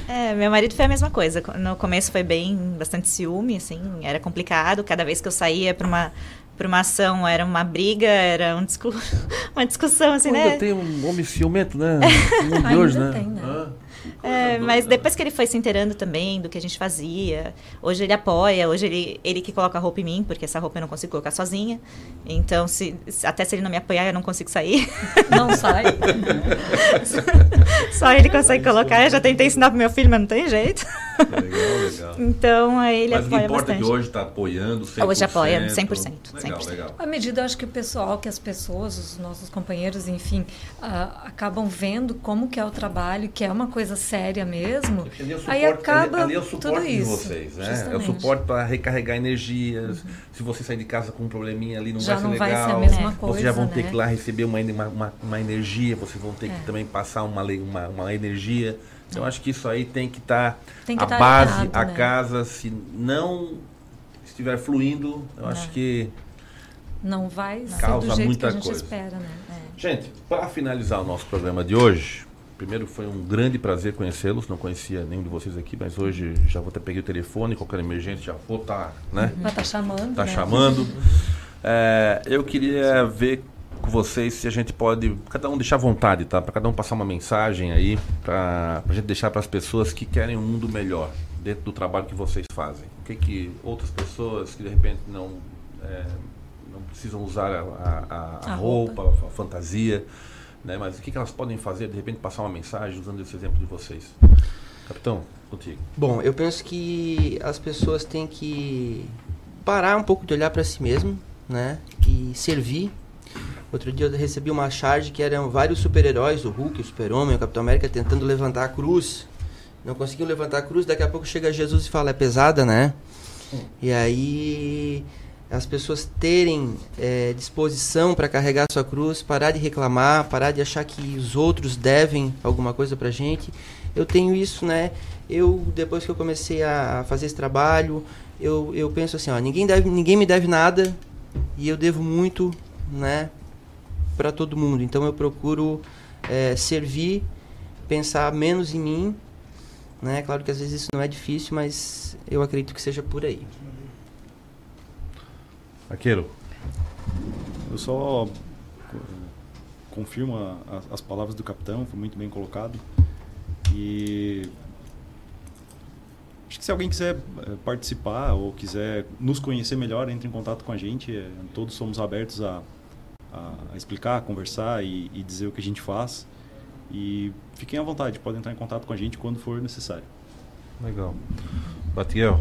É, meu marido foi a mesma coisa. No começo foi bem, bastante ciúme, assim, era complicado. Cada vez que eu saía para uma para uma ação era uma briga, era um discu [LAUGHS] uma discussão assim, Ainda né? Ainda tem um homem ciumento, né? [LAUGHS] Um de hoje, né? Tem, né? Ah. É, mas depois que ele foi se inteirando também do que a gente fazia, hoje ele apoia, hoje ele, ele que coloca a roupa em mim, porque essa roupa eu não consigo colocar sozinha. Então, se, até se ele não me apoiar, eu não consigo sair. [LAUGHS] Não sai. [LAUGHS] Só ele consegue colocar. Eu já tentei ensinar pro meu filho, mas não tem jeito. Legal, legal. [LAUGHS] Então, ele mas apoia bastante. Mas o que importa é que hoje está apoiando 100%. Hoje apoia 100%. Legal, 100%. legal. À medida, eu acho que o pessoal, que as pessoas, os nossos companheiros, enfim, uh, acabam vendo como que é o trabalho, que é uma coisa séria mesmo, é suporte, aí acaba ali, ali é o suporte tudo isso. De vocês, né? É o suporte para recarregar energias. Uhum. Se você sair de casa com um probleminha ali, não já vai ser não legal. Vai ser a mesma coisa, vocês já vão né? ter que ir lá receber uma, uma, uma energia, vocês vão ter é. que também passar uma, uma, uma energia. Então, acho que isso aí tem que estar tá, a tá base, a né? casa, se não estiver fluindo, eu é. acho que não vai causa ser do jeito muita que a gente coisa. espera, né? É. Gente, para finalizar o nosso programa de hoje, Primeiro, foi um grande prazer conhecê-los. Não conhecia nenhum de vocês aqui, mas hoje já vou até peguei o telefone. Qualquer emergência já vou estar, tá, né? Vai estar tá chamando. Tá né? chamando. É, eu queria ver com vocês se a gente pode, cada um deixar vontade, tá? Para cada um passar uma mensagem aí, para a gente deixar para as pessoas que querem um mundo melhor dentro do trabalho que vocês fazem. O que que outras pessoas que de repente não é, não precisam usar a, a, a, a roupa, roupa, a fantasia né? Mas o que, que elas podem fazer, de repente, passar uma mensagem usando esse exemplo de vocês? Capitão, contigo. Bom, eu penso que as pessoas têm que parar um pouco de olhar para si mesmo, né? E servir. Outro dia eu recebi uma charge que eram vários super-heróis, o Hulk, o Super-Homem, o Capitão América, tentando levantar a cruz. Não conseguiu levantar a cruz, daqui a pouco chega Jesus e fala, é pesada, né? Hum. E aí as pessoas terem é, disposição para carregar sua cruz, parar de reclamar, parar de achar que os outros devem alguma coisa para gente. Eu tenho isso, né? Eu depois que eu comecei a fazer esse trabalho, eu, eu penso assim, ó, ninguém deve, ninguém me deve nada e eu devo muito, né, para todo mundo. Então eu procuro é, servir, pensar menos em mim, né? Claro que às vezes isso não é difícil, mas eu acredito que seja por aí. Aquilo. Eu só confirmo a, a, as palavras do capitão, foi muito bem colocado. E acho que se alguém quiser eh, participar ou quiser nos conhecer melhor, entre em contato com a gente. Eh, todos somos abertos a, a, a explicar, a conversar e, e, dizer o que a gente faz. E fiquem à vontade, podem entrar em contato com a gente quando for necessário. Legal. Batiel.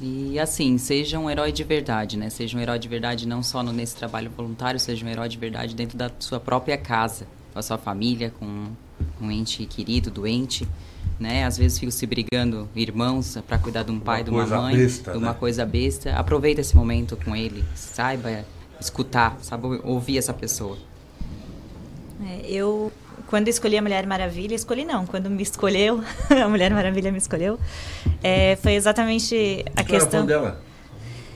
E assim, seja um herói de verdade, né? Seja um herói de verdade não só nesse trabalho voluntário, seja um herói de verdade dentro da sua própria casa, com a sua família, com um ente querido, doente, né? Às vezes fico se brigando irmãos para cuidar de um pai, uma de uma mãe, besta, de uma né? coisa besta. Aproveita esse momento com ele, saiba escutar, sabe ouvir essa pessoa. É, eu quando escolhi a Mulher Maravilha, escolhi não, quando me escolheu, [LAUGHS] a Mulher Maravilha me escolheu, é, foi exatamente a tu questão. Era fã dela?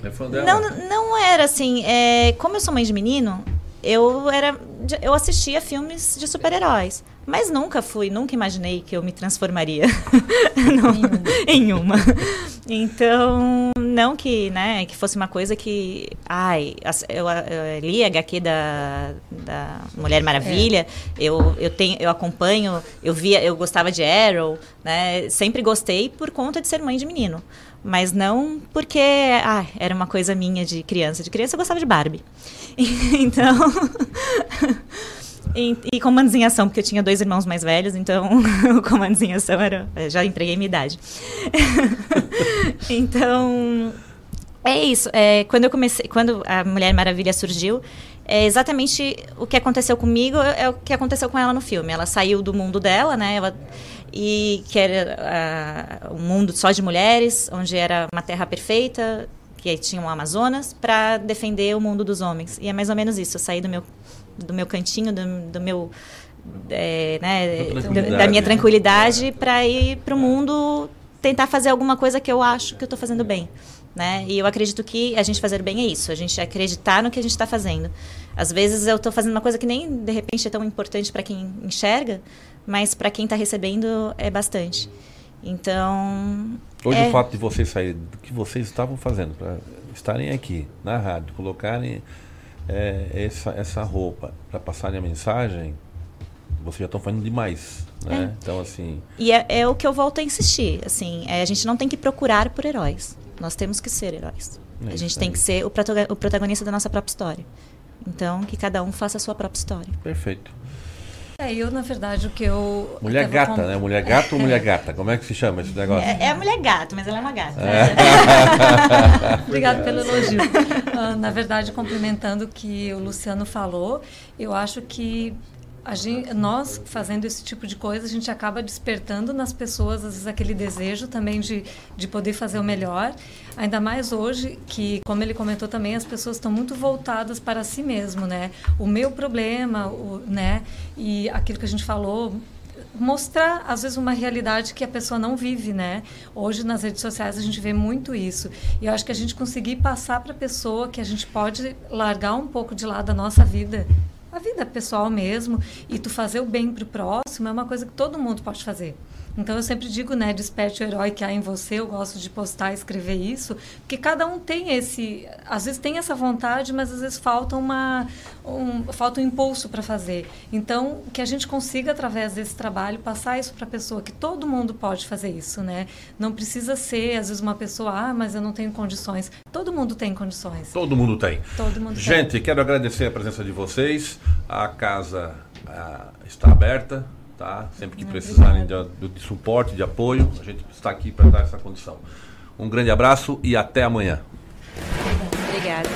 É fã dela? Não, não era assim. É, como eu sou mãe de menino, eu era, eu assistia filmes de super-heróis, mas nunca fui, nunca imaginei que eu me transformaria [LAUGHS] no, [LAUGHS] em uma. Então, não que, né, que fosse uma coisa que. Ai, eu, eu li a HQ da, da Mulher Maravilha, é. eu, eu, tenho, eu acompanho, eu via, eu gostava de Arrow, né? Sempre gostei por conta de ser mãe de menino. Mas não porque ah, era uma coisa minha de criança. De criança eu gostava de Barbie. [LAUGHS] então. E, e comandos em ação, porque eu tinha dois irmãos mais velhos, então [LAUGHS] o comandos em ação era. Já entreguei minha idade. [LAUGHS] então. É isso. É, quando eu comecei, quando a Mulher Maravilha surgiu, é exatamente o que aconteceu comigo é o que aconteceu com ela no filme. Ela saiu do mundo dela, né? Ela, e que era uh, um mundo só de mulheres, onde era uma terra perfeita, que tinha um Amazonas, para defender o mundo dos homens. E é mais ou menos isso. Eu saí do meu do meu cantinho, do, do meu é, né, da minha tranquilidade para ir para o mundo tentar fazer alguma coisa que eu acho que eu estou fazendo bem. Né? E eu acredito que a gente fazer bem é isso, a gente acreditar no que a gente está fazendo. Às vezes eu estou fazendo uma coisa que nem de repente é tão importante para quem enxerga, mas para quem está recebendo é bastante. Então. Hoje é... o fato de vocês saírem do que vocês estavam fazendo, para estarem aqui na rádio, colocarem é, essa, essa roupa para passarem a mensagem, vocês já estão fazendo demais. Né? É. Então, assim. E é, é, o que eu volto a insistir. Assim, é, a gente não tem que procurar por heróis. Nós temos que ser heróis. É a gente tem que ser o, o protagonista da nossa própria história. Então, que cada um faça a sua própria história. Perfeito. É, eu, na verdade, o que eu. Mulher gata, com... né? Mulher gato ou mulher [LAUGHS] gata? Como é que se chama esse negócio? É, é a mulher gato, mas ela é uma gata. É. [LAUGHS] Obrigada pelo elogio. Uh, na verdade, complementando o que o Luciano falou, eu acho que Gente, nós fazendo esse tipo de coisa, a gente acaba despertando nas pessoas, às vezes, aquele desejo também de, de poder fazer o melhor. Ainda mais hoje, que, como ele comentou também, as pessoas estão muito voltadas para si mesmo, né? O meu problema, o, né? E aquilo que a gente falou, mostrar às vezes uma realidade que a pessoa não vive, né? Hoje nas redes sociais a gente vê muito isso. E eu acho que a gente conseguir passar para a pessoa que a gente pode largar um pouco de lado a nossa vida a vida pessoal mesmo e tu fazer o bem para o próximo é uma coisa que todo mundo pode fazer. Então eu sempre digo, né, desperte o herói que há em você. Eu gosto de postar, escrever isso, porque cada um tem esse, às vezes tem essa vontade, mas às vezes falta uma um, falta um impulso para fazer. Então que a gente consiga através desse trabalho passar isso para a pessoa que todo mundo pode fazer isso, né? Não precisa ser às vezes uma pessoa, ah, mas eu não tenho condições. Todo mundo tem condições. Todo mundo tem. Todo mundo gente, tem. quero agradecer a presença de vocês. A casa ah, está aberta tá? Sempre que precisarem de, de suporte, de apoio, a gente está aqui para dar essa condição. Um grande abraço e até amanhã. Obrigada.